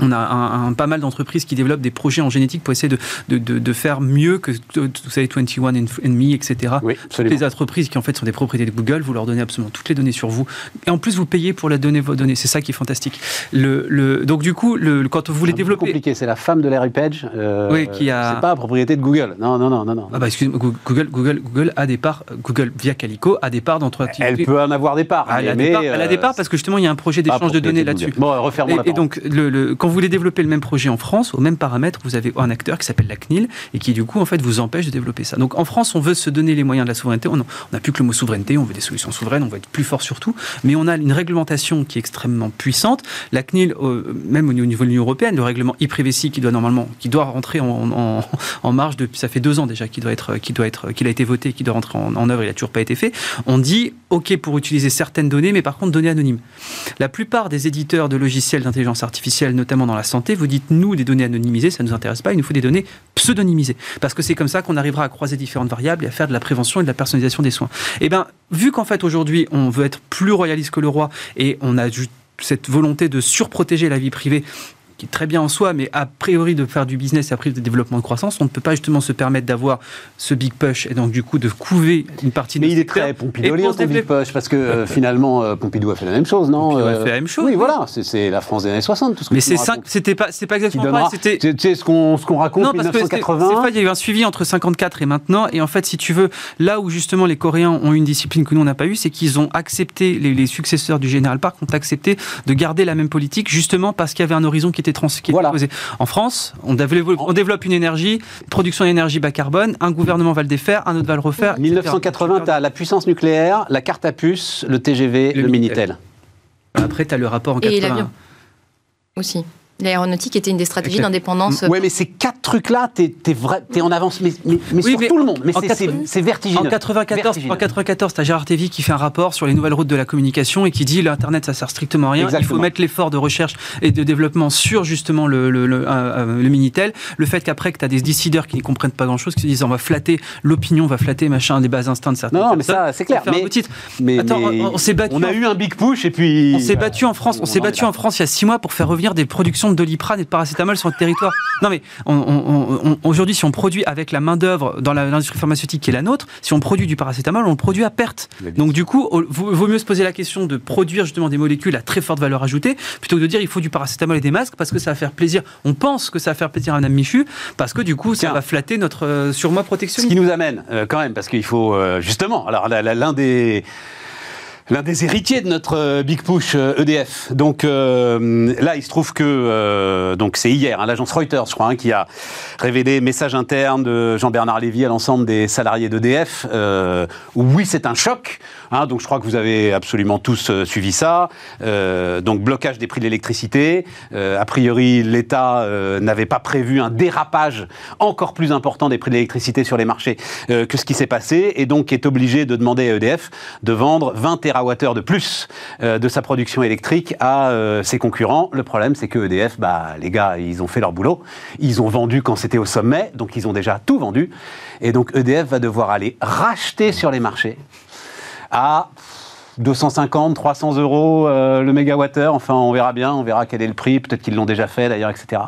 on a un, un- pas mal d'entreprises qui développent des projets en génétique pour essayer de, de, de- de faire mieux que, vous savez, 21 and and Me, etc. Oui, absolument. Les entreprises qui en fait sont des propriétés de Google, vous leur donnez absolument toutes les données sur vous. Et en plus, vous payez pour la donner vos données. C'est ça qui est fantastique. Le, le- donc du coup, le, quand vous voulez C'est un peu développer... compliqué, c'est la femme de Larry Page. euh, Oui, qui a- C'est pas la propriété de Google. Non, non, non, non, non. Ah bah excusez-moi, Google, Google, Google a des parts, Google via Calico a des parts d'entreprise. Elle peut en avoir des parts. Elle, a mais, des parts, elle a des euh, parts parce que justement il y a un projet d'échange de données là-dessus. Bon, refermons la Et, et parenthèse. donc, le, le- quand vous voulez développer le même projet en France, au même paramètre, vous avez un acteur qui s'appelle la CNIL et qui du coup en fait vous empêche de développer ça. Donc en France, on veut se donner les moyens de la souveraineté. On n'a plus que le mot souveraineté, on veut des solutions souveraines, on veut être plus fort surtout, mais on a une réglementation qui est extrêmement puissante. La CNIL, euh, même au niveau de l'Union européenne, le règlement e-privacy qui doit normalement, qui doit rentrer en, en, marge depuis, ça fait deux ans déjà qu'il doit être, qui doit être, qu'il a été voté, qui doit rentrer en, en œuvre, il a toujours pas été fait. On dit ok pour utiliser certaines données, mais par contre données anonymes. La plupart des éditeurs de logiciels d'intelligence artificielle, notamment dans la santé, vous dites nous des données anonymisées, ça ne nous intéresse pas, il nous faut des données pseudonymisées, parce que c'est comme ça qu'on arrivera à croiser différentes variables et à faire de la prévention et de la personnalisation des soins. Eh bien, vu qu'en fait aujourd'hui on veut être plus royaliste que le roi et on a cette volonté de surprotéger la vie privée qui est très bien en soi, mais a priori de faire du business et a priori de développement de croissance, on ne peut pas justement se permettre d'avoir ce big push et donc du coup de couver une partie de Mais il est très pompidolien ce big push parce que euh, finalement euh, Pompidou a fait la même chose, non Pompidou a euh, fait la même chose. Oui, voilà, c'est la France des années 60. Tout ce mais c'est c'était pas, pas exactement pareil. C'était ce qu'on ce qu'on raconte. Non, parce 1980. que il y a eu un suivi entre 54 et maintenant, et en fait, si tu veux, là où justement les Coréens ont une discipline que nous on n'a pas eu, c'est qu'ils ont accepté les, successeurs du général Park ont accepté de garder la même politique justement parce qu'il y avait un horizon qui était trans voilà. En France, on développe, une énergie, production d'énergie bas carbone, un gouvernement va le défaire, un autre va le refaire. 1980, tu as la puissance nucléaire, la carte à puce, le TGV, le, Minitel. Après, tu as le rapport en 80. Et l'avion aussi. L'aéronautique était une des stratégies d'indépendance. Oui, mais ces quatre trucs-là, tu es, en avance, mais, sur tout le monde. Mais c'est vertigineux. En 94, en 94 tu as Gérard Tévy qui fait un rapport sur les nouvelles routes de la communication et qui dit l'Internet, ça sert strictement à rien. Il faut mettre l'effort de recherche et de développement sur justement le, le, le, euh, euh, Minitel. Le fait qu'après, que tu as des décideurs qui ne comprennent pas grand-chose, qui se disent on va flatter l'opinion, on va flatter machin, des bases instincts de certaines Non, mais ça, c'est clair. Mais, mais, Attends, on, s'est battu. On a eu un big push et puis. On s'est battu en France. On, s'est battu en France il y a six mois pour faire revenir des productions de Doliprane et de paracétamol sur le territoire. Non, mais aujourd'hui, si on produit avec la main-d'œuvre dans l'industrie pharmaceutique qui est la nôtre, si on produit du paracétamol, on le produit à perte. Donc, du coup, il vaut mieux se poser la question de produire justement des molécules à très forte valeur ajoutée plutôt que de dire il faut du paracétamol et des masques parce que ça va faire plaisir. On pense que ça va faire plaisir à Mme Michu parce que du coup, ça va flatter notre euh, surmoi protection. Ce qui nous amène euh, quand même, parce qu'il faut euh, justement, alors l'un des l'un des héritiers de notre euh, big push EDF. Euh, e donc euh, là, il se trouve que donc c'est hier, hein, l'agence Reuters, je crois, hein, qui a révélé message interne de Jean-Bernard Lévy à l'ensemble des salariés d'EDF. oui, c'est un choc. Hein, donc je crois que vous avez absolument tous suivi ça. donc blocage des prix de l'électricité. a priori, l'État n'avait pas prévu un dérapage encore plus important des prix de l'électricité sur les marchés que ce qui s'est passé, et donc est obligé de demander à EDF de vendre 20 TWh de plus euh, de sa production électrique à euh, ses concurrents. Le problème, c'est que EDF, bah, les gars, ils ont fait leur boulot. Ils ont vendu quand c'était au sommet, donc ils ont déjà tout vendu. Et donc EDF va devoir aller racheter sur les marchés à 250, 300 euros euh, le mégawattheure. Enfin, on verra bien, on verra quel est le prix. Peut-être qu'ils l'ont déjà fait d'ailleurs, etc.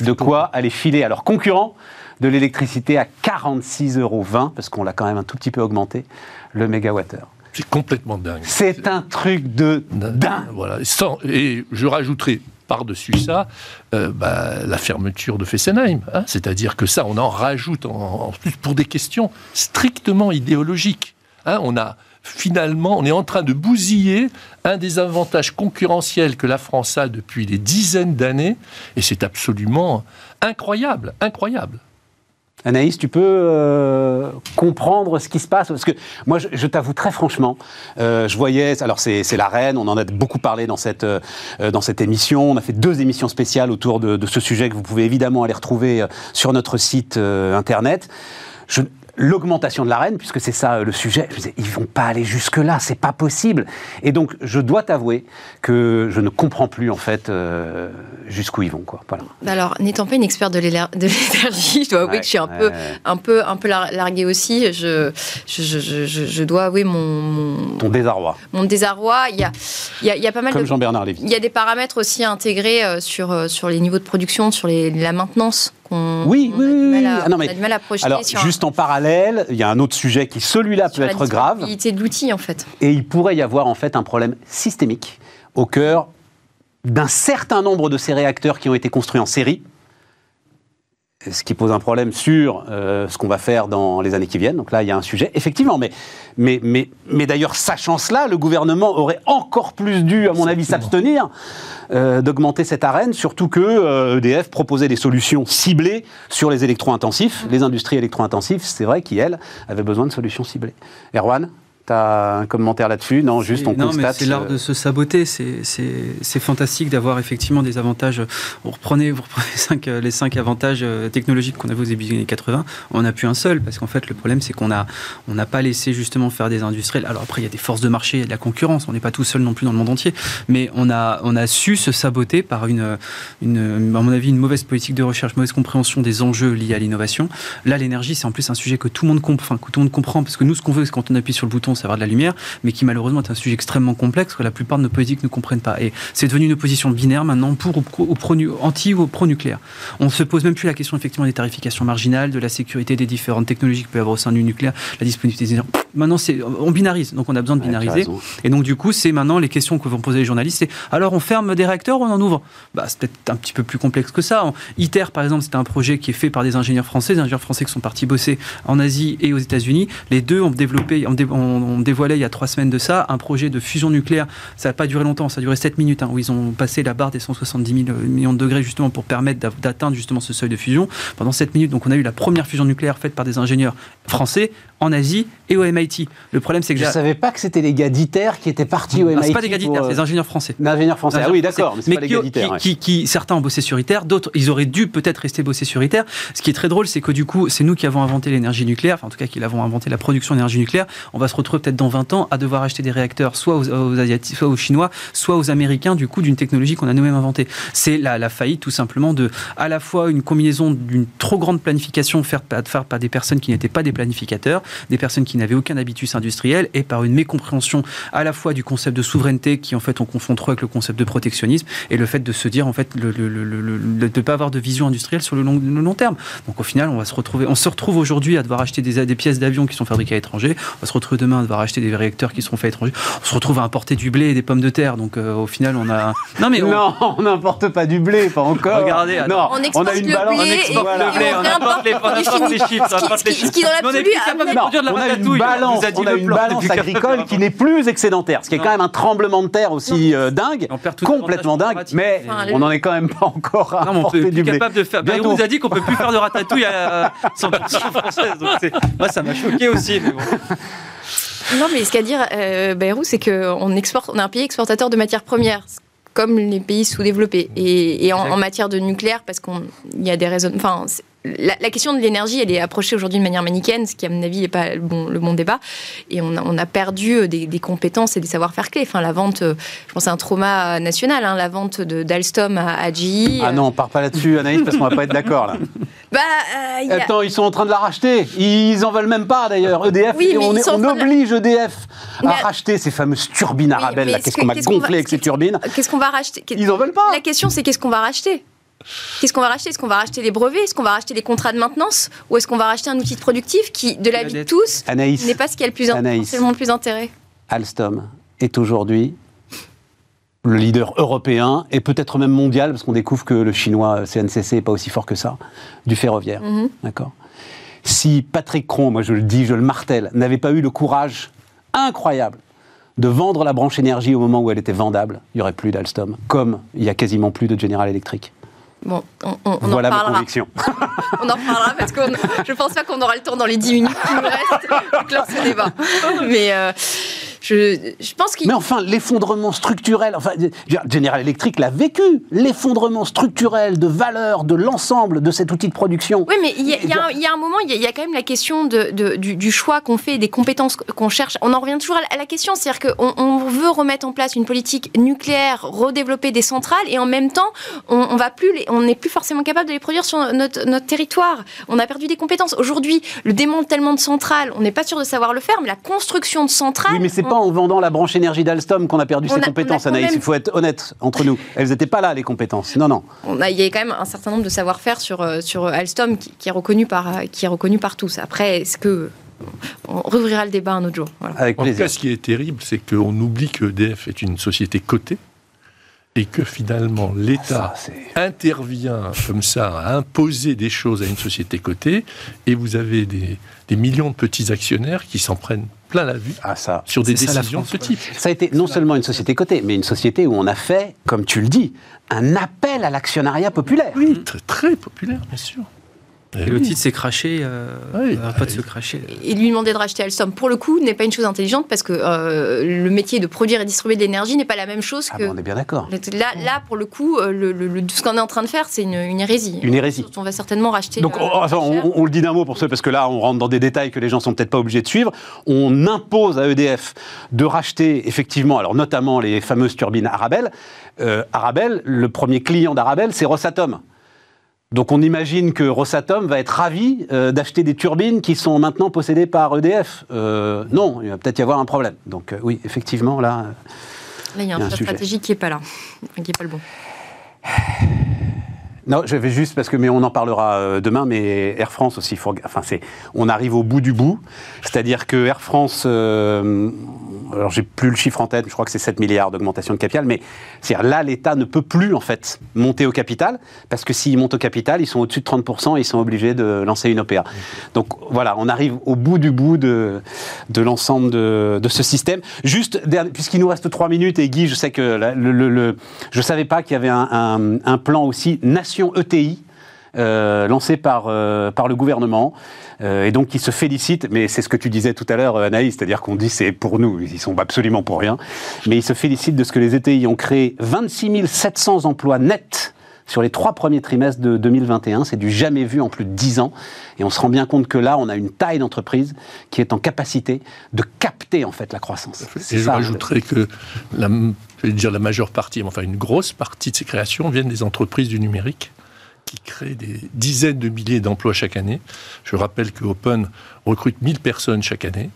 De quoi aller filer à leurs concurrents de l'électricité à 46,20 euros, parce qu'on l'a quand même un tout petit peu augmenté, le mégawattheure. C'est complètement dingue. C'est un truc de dingue. Voilà. et je rajouterai par-dessus ça euh, bah, la fermeture de Fessenheim. Hein. C'est-à-dire que ça, on en rajoute en, plus pour des questions strictement idéologiques. Hein. on a finalement, on est en train de bousiller un des avantages concurrentiels que la France a depuis des dizaines d'années, et c'est absolument incroyable, incroyable. Anaïs, tu peux euh, comprendre ce qui se passe? Parce que moi, je, t'avoue très franchement, euh, je voyais, alors c'est la reine, on en a beaucoup parlé dans cette, euh, dans cette émission, on a fait deux émissions spéciales autour de, de, ce sujet que vous pouvez évidemment aller retrouver sur notre site internet. Je, l'augmentation de la reine, puisque c'est ça euh, le sujet. Je disais, ils vont pas aller jusque-là, c'est pas possible. Et donc, je dois t'avouer que je ne comprends plus, en fait, euh, jusqu'où ils vont. Quoi. Voilà. Bah alors, n'étant pas une experte de l'énergie, je dois avouer que je suis un, peu, un, peu, un peu larguée aussi. Je, je, je, je dois avouer mon, Ton désarroi. Mon désarroi. Il y a, il y a, il y a pas mal Comme Jean-Bernard Lévy. Il y a des paramètres aussi à intégrer euh, sur, sur les niveaux de production, sur les, la maintenance oui, oui, oui. Ah non, mais, alors, juste en parallèle, il y a un autre sujet qui, celui-là, peut être grave. de l'outil, en fait. Et il pourrait y avoir, en fait, un problème systémique au cœur d'un certain nombre de ces réacteurs qui ont été construits en série. Ce qui pose un problème sur euh, ce qu'on va faire dans les années qui viennent. Donc là, il y a un sujet, effectivement. Mais, mais, mais, mais d'ailleurs, sachant cela, le gouvernement aurait encore plus dû, à mon avis, s'abstenir euh, d'augmenter cette arène, surtout que euh, EDF proposait des solutions ciblées sur les électro-intensifs, les industries électro-intensives. C'est vrai qu'elles avaient besoin de solutions ciblées. Erwan? Un commentaire là-dessus Non, juste on non, constate. mais c'est l'art euh, de se saboter. C'est- fantastique d'avoir effectivement des avantages. Vous reprenez, vous reprenez cinq, les cinq avantages euh, technologiques qu'on avait aux début des années 80. On n'a plus un seul parce qu'en fait, le problème, c'est qu'on a on n'a pas laissé justement faire des industriels. Alors après, il y a des forces de marché, il y a de la concurrence. On n'est pas tout seul non plus dans le monde entier. Mais on a, on a su se saboter par une, une, à mon avis, une mauvaise politique de recherche, mauvaise compréhension des enjeux liés à l'innovation. Là, l'énergie, c'est en plus un sujet que tout le monde comprend, que tout le monde comprend, parce que nous, ce qu'on veut, c'est quand on appuie sur le bouton, c'est avoir de la lumière, mais qui malheureusement est un sujet extrêmement complexe que la plupart de nos politiques ne comprennent pas. Et c'est devenu une opposition binaire maintenant pour ou pro, ou pro- anti ou pro-nucléaire. On ne se pose même plus la question effectivement des tarifications marginales, de la sécurité des différentes technologies qu'il peut y avoir au sein du nucléaire, la disponibilité des. Maintenant, c'est, on binarise, donc on a besoin de binariser. Et donc, du coup, c'est maintenant les questions que vont poser les journalistes c'est alors on ferme des réacteurs ou on en ouvre? Bah, C'est peut-être un petit peu plus complexe que ça. ITER, par exemple, c'est un projet qui est fait par des ingénieurs français, des ingénieurs français qui sont partis bosser en Asie et aux États-Unis. Les deux ont développé, ont, dé- ont- ont dévoilé il y a trois semaines de ça un projet de fusion nucléaire. Ça n'a pas duré longtemps, ça a duré 7 minutes, hein, où ils ont passé la barre des 170 000 millions de degrés justement pour permettre d'atteindre justement ce seuil de fusion pendant 7 minutes. Donc, on a eu la première fusion nucléaire faite par des ingénieurs français en Asie et au MIT. Le problème, c'est que Je j'ai- savais pas que c'était les gars d'ITER qui étaient partis au Non, MIT. c'est pas des gars d'ITER, euh, c'est des ingénieurs français. D'ingénieurs français. Ah Ingénieurs oui, d'accord, mais pas les qui, gars d'ITER. qui- ouais. qui- qui- certains ont bossé sur ITER, d'autres, ils auraient dû peut-être rester bosser sur ITER. Ce qui est très drôle, c'est que du coup, c'est nous qui avons inventé l'énergie nucléaire, enfin en tout cas qui avons inventé la production d'énergie nucléaire. On va se retrouver peut-être dans 20 ans à devoir acheter des réacteurs soit aux, aux Asiatiques, soit aux Chinois, soit aux Américains, du coup, d'une technologie qu'on a nous-mêmes inventée. C'est la, la faillite tout simplement de à la fois une combinaison d'une trop grande planification faite par des personnes qui n'étaient pas des planificateurs, des personnes qui n'avaient aucun habitus industriel, et par une mécompréhension à la fois du concept de souveraineté qui en fait on confond trop avec le concept de protectionnisme et le fait de se dire en fait le, le- le- le- le- de ne pas avoir de vision industrielle sur le long, le long terme. Donc au final on va se retrouver, on se retrouve aujourd'hui à devoir acheter des, des pièces d'avion qui sont fabriquées à l'étranger, on va se retrouver demain à devoir acheter des réacteurs qui seront faits à l'étranger, on se retrouve à importer du blé et des pommes de terre. Donc euh, au final on a non mais on, Non, on n'importe pas du blé, pas encore. Regardez, non. On on exporte a une le balance. blé on exporte le on blé. on apporte les, on du apporte les chiffres, on apporte les qui- ce chiffres. qui, dans l'absolu, produire de la on a une balance, a on a une on agricole qui n'est plus excédentaire, ce qui est quand même un tremblement de terre aussi euh, dingue, On complètement dingue, mais Enfin, on n'en est quand même pas encore à Non, on peut du blé. capable de faire. Bientôt. Bayrou nous a dit qu'on peut plus faire de ratatouille à 100% française. Donc moi, ça m'a choqué aussi. mais bon. Non, mais ce qu'à dire euh, Bayrou, c'est qu'on exporte, on est un pays exportateur de matières premières, comme les pays sous-développés. Et, et en, matière de nucléaire, parce qu'il y a des raisons. Enfin, la, la question de l'énergie, elle est approchée aujourd'hui de manière manichéenne, ce qui, à mon avis, n'est pas le bon, le bon débat. Et on a, on a perdu euh, des, des compétences et des savoir-faire clés. Enfin, la vente, euh, je pense, c'est un trauma national, hein, la vente de- d'Alstom à, à GE. Ah non, on part pas là-dessus, Anaïs, parce qu'on va pas être d'accord là. Bah, euh, a- Attends, ils sont en train de la racheter. Ils en veulent même pas d'ailleurs. EDF, Oui, on, est- on de- oblige EDF à Mais- racheter ces fameuses turbines Oui, Qu'est-ce que- qu'on m'a gonflé avec ces turbines Qu'est-ce qu'on va racheter? Ils en veulent pas. La question, c'est qu'est-ce qu'on va racheter? Qu'est-ce qu'on va racheter? Est-ce qu'on va racheter les brevets? Est-ce qu'on va racheter les contrats de maintenance? Ou est-ce qu'on va racheter un outil de productif qui, de la vie de tous, n'est pas ce qui a le plus, le plus intérêt? Alstom est aujourd'hui le leader européen et peut-être même mondial, parce qu'on découvre que le chinois CNCC n'est pas aussi fort que ça, du ferroviaire. Mhm. D'accord? Si Patrick Cron, moi je le dis, je le martèle, n'avait pas eu le courage incroyable de vendre la branche énergie au moment où elle était vendable, il n'y aurait plus d'Alstom, comme il y a quasiment plus de General Electric. Bon, on, on- on voilà en ma reparlera. conviction. On en reparlera parce que je pense pas qu'on aura le temps dans les 10 minutes qui nous restent de clore ce débat. Mais euh, je, je pense qu'il Mais enfin, l'effondrement structurel, enfin, General Electric l'a vécu, l'effondrement structurel de valeur de l'ensemble de cet outil de production. Oui, mais il y, a- y un- il y a un moment, il y a, il y a quand même la question de, de- du, du choix qu'on fait, des compétences qu'on cherche. On en revient toujours à la, à la question, c'est-à-dire qu'on on veut remettre en place une politique nucléaire, redévelopper des centrales, et en même temps, on, on va plus, les- on n'est plus forcément capable de les produire sur notre, notre territoire. On a perdu des compétences. Aujourd'hui, le démantèlement de centrales, on n'est pas sûr de savoir le faire, mais la construction de centrales. Oui, mais c'est on- pas en vendant la branche énergie d'Alstom qu'on a perdu On ses a- compétences, Anaïs. même- Il faut être honnête entre nous. Elles n'étaient pas là, les compétences. Non, non. on a, il y a quand même un certain nombre de savoir-faire sur, euh, sur Alstom qui, qui est reconnu par, euh, qui est reconnu par tous. Après, est-ce que. On rouvrira le débat un autre jour? Voilà. Avec En tout cas, ce qui est terrible, c'est qu'on oublie que EDF est une société cotée et que finalement l'État intervient comme ça à imposer des choses à une société cotée, et vous avez des, des millions de petits actionnaires qui s'en prennent plein la vue Ah, ça. sur des décisions de ce type. Ça a été non seulement une société cotée, mais une société où on a fait, comme tu le dis, un appel à l'actionnariat populaire. Oui, très, très populaire, bien sûr. Et le oui. titre s'est craché, euh, Oui, pas de se cracher. Et lui demander de racheter Alstom, pour le coup, n'est pas une chose intelligente parce que euh, le métier de produire et distribuer de l'énergie n'est pas la même chose Ah que. bon, on est bien d'accord. Là, là, pour le coup, euh, le, le- le- ce qu'on est en train de faire, c'est une, une hérésie. Une hérésie. On va certainement racheter. Donc, euh, on, enfin, cher. on- on le dit d'un mot pour ceux, parce que là, on rentre dans des détails que les gens sont peut-être pas obligés de suivre. On impose à EDF de racheter, effectivement, alors notamment les fameuses turbines Arabelle. Euh, Arabelle, le premier client d'Arabelle, c'est Rosatom. Donc, on imagine que Rosatom va être ravi euh, d'acheter des turbines qui sont maintenant possédées par EDF. Euh, non, il va peut-être y avoir un problème. Donc, euh, oui, effectivement, là. Là, il y a un un choix sujet. stratégique qui n'est pas là, qui n'est pas le bon. Non, je vais juste parce que mais on en parlera euh, demain, mais Air France aussi. Enfin, c'est, on arrive au bout du bout, c'est-à-dire que Air France, euh, alors j'ai plus le chiffre en tête, je crois que c'est 7 milliards d'augmentation de capital, mais c'est là l'État ne peut plus en fait monter au capital parce que s'ils montent au capital, ils sont au-dessus de 30% et ils sont obligés de lancer une OPA. Donc voilà, on arrive au bout du bout de, de l'ensemble de, ce système. Juste puisqu'il nous reste 3 minutes et Guy, je sais que la- le, je savais pas qu'il y avait un, plan aussi ETI. euh, lancé par, euh, par le gouvernement euh, et donc qui se félicite, mais c'est ce que tu disais tout à l'heure Anaïs, c'est-à-dire qu'on dit c'est pour nous, ils sont absolument pour rien, mais ils se félicitent de ce que les ETI ont créé 26 700 emplois nets sur les trois premiers trimestres de 2021, c'est du jamais vu en plus de 10 ans. Et on se rend bien compte que là, on a une taille d'entreprise qui est en capacité de capter en fait la croissance. Et je rajouterais que la, je vais dire la majeure partie, mais enfin une grosse partie de ces créations viennent des entreprises du numérique qui créent des dizaines de milliers d'emplois chaque année. Je rappelle que Open recrute 1000 personnes chaque année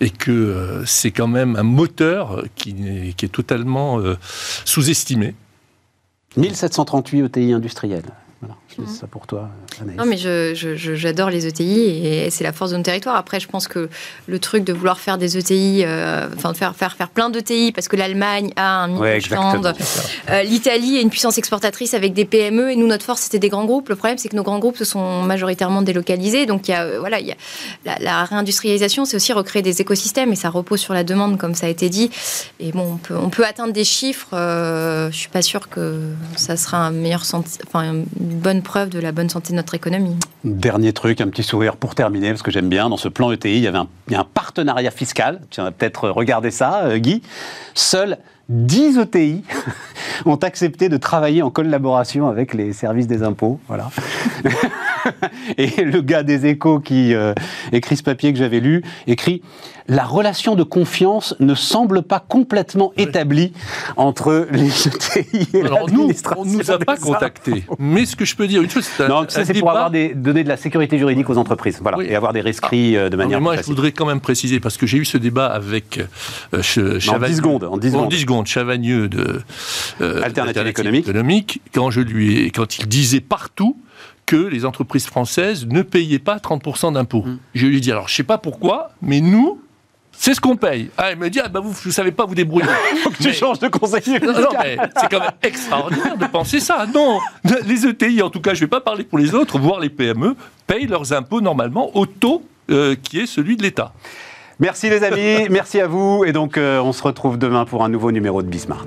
et que euh, c'est quand même un moteur qui est totalement euh, sous-estimé. 1738 ETI industriels. Voilà, je dis ça pour toi, Anaïs. Non, mais je- je- je- j'adore les ETI et c'est la force de nos territoires. Après, je pense que le truc de vouloir faire des ETI, euh, enfin de faire, faire, faire plein d'ETI parce que l'Allemagne a un Ouais, euh, l'Italie est une puissance exportatrice avec des PME et nous, notre force, c'était des grands groupes. Le problème, c'est que nos grands groupes se sont majoritairement délocalisés. Donc, il y a, euh, voilà, il y a, la, la réindustrialisation, c'est aussi recréer des écosystèmes et ça repose sur la demande, comme ça a été dit. Et bon, on peut, on peut atteindre des chiffres. euh, je suis pas sûre que ça sera un meilleur senti- enfin, une bonne preuve de la bonne santé de notre économie. Dernier truc, un petit sourire pour terminer, parce que j'aime bien, dans ce plan ETI, il y avait un, partenariat fiscal. Tu as peut-être regardé ça, euh, Guy. Seuls 10 ETI ont accepté de travailler en collaboration avec les services des impôts. Voilà. Et le gars des échos qui euh, écrit ce papier que j'avais lu, écrit La relation de confiance ne semble pas complètement établie entre les ETI et Alors nous, on ne nous a pas contactés. Mais ce que je peux dire, une chose, c'est un, Non, ça c'est pour avoir des, donner de la sécurité juridique aux entreprises, voilà, Oui. et avoir des rescrits euh, de Non, manière mais moi, je facile. voudrais quand même préciser, parce que j'ai eu ce débat avec euh, Ch- Chavagneux- 10 secondes, en 10 en secondes. 10 secondes, Chavagneux de euh, Alternative économique, quand, je lui ai- quand il disait partout que les entreprises françaises ne payaient pas 30% d'impôts. Mm. Je lui ai dit, alors je ne sais pas pourquoi, mais nous, c'est ce qu'on paye. Ah, il me dit, ah, bah, vous ne savez pas vous débrouiller. Faut que tu Mais- changes de conseiller. Non, non, mais c'est quand même extraordinaire de penser ça. Non, les ETI, en tout cas, je ne vais pas parler pour les autres, voire les PME, payent leurs impôts normalement au taux euh, qui est celui de l'État. Merci les amis, merci à vous, et donc euh, on se retrouve demain pour un nouveau numéro de Bismart.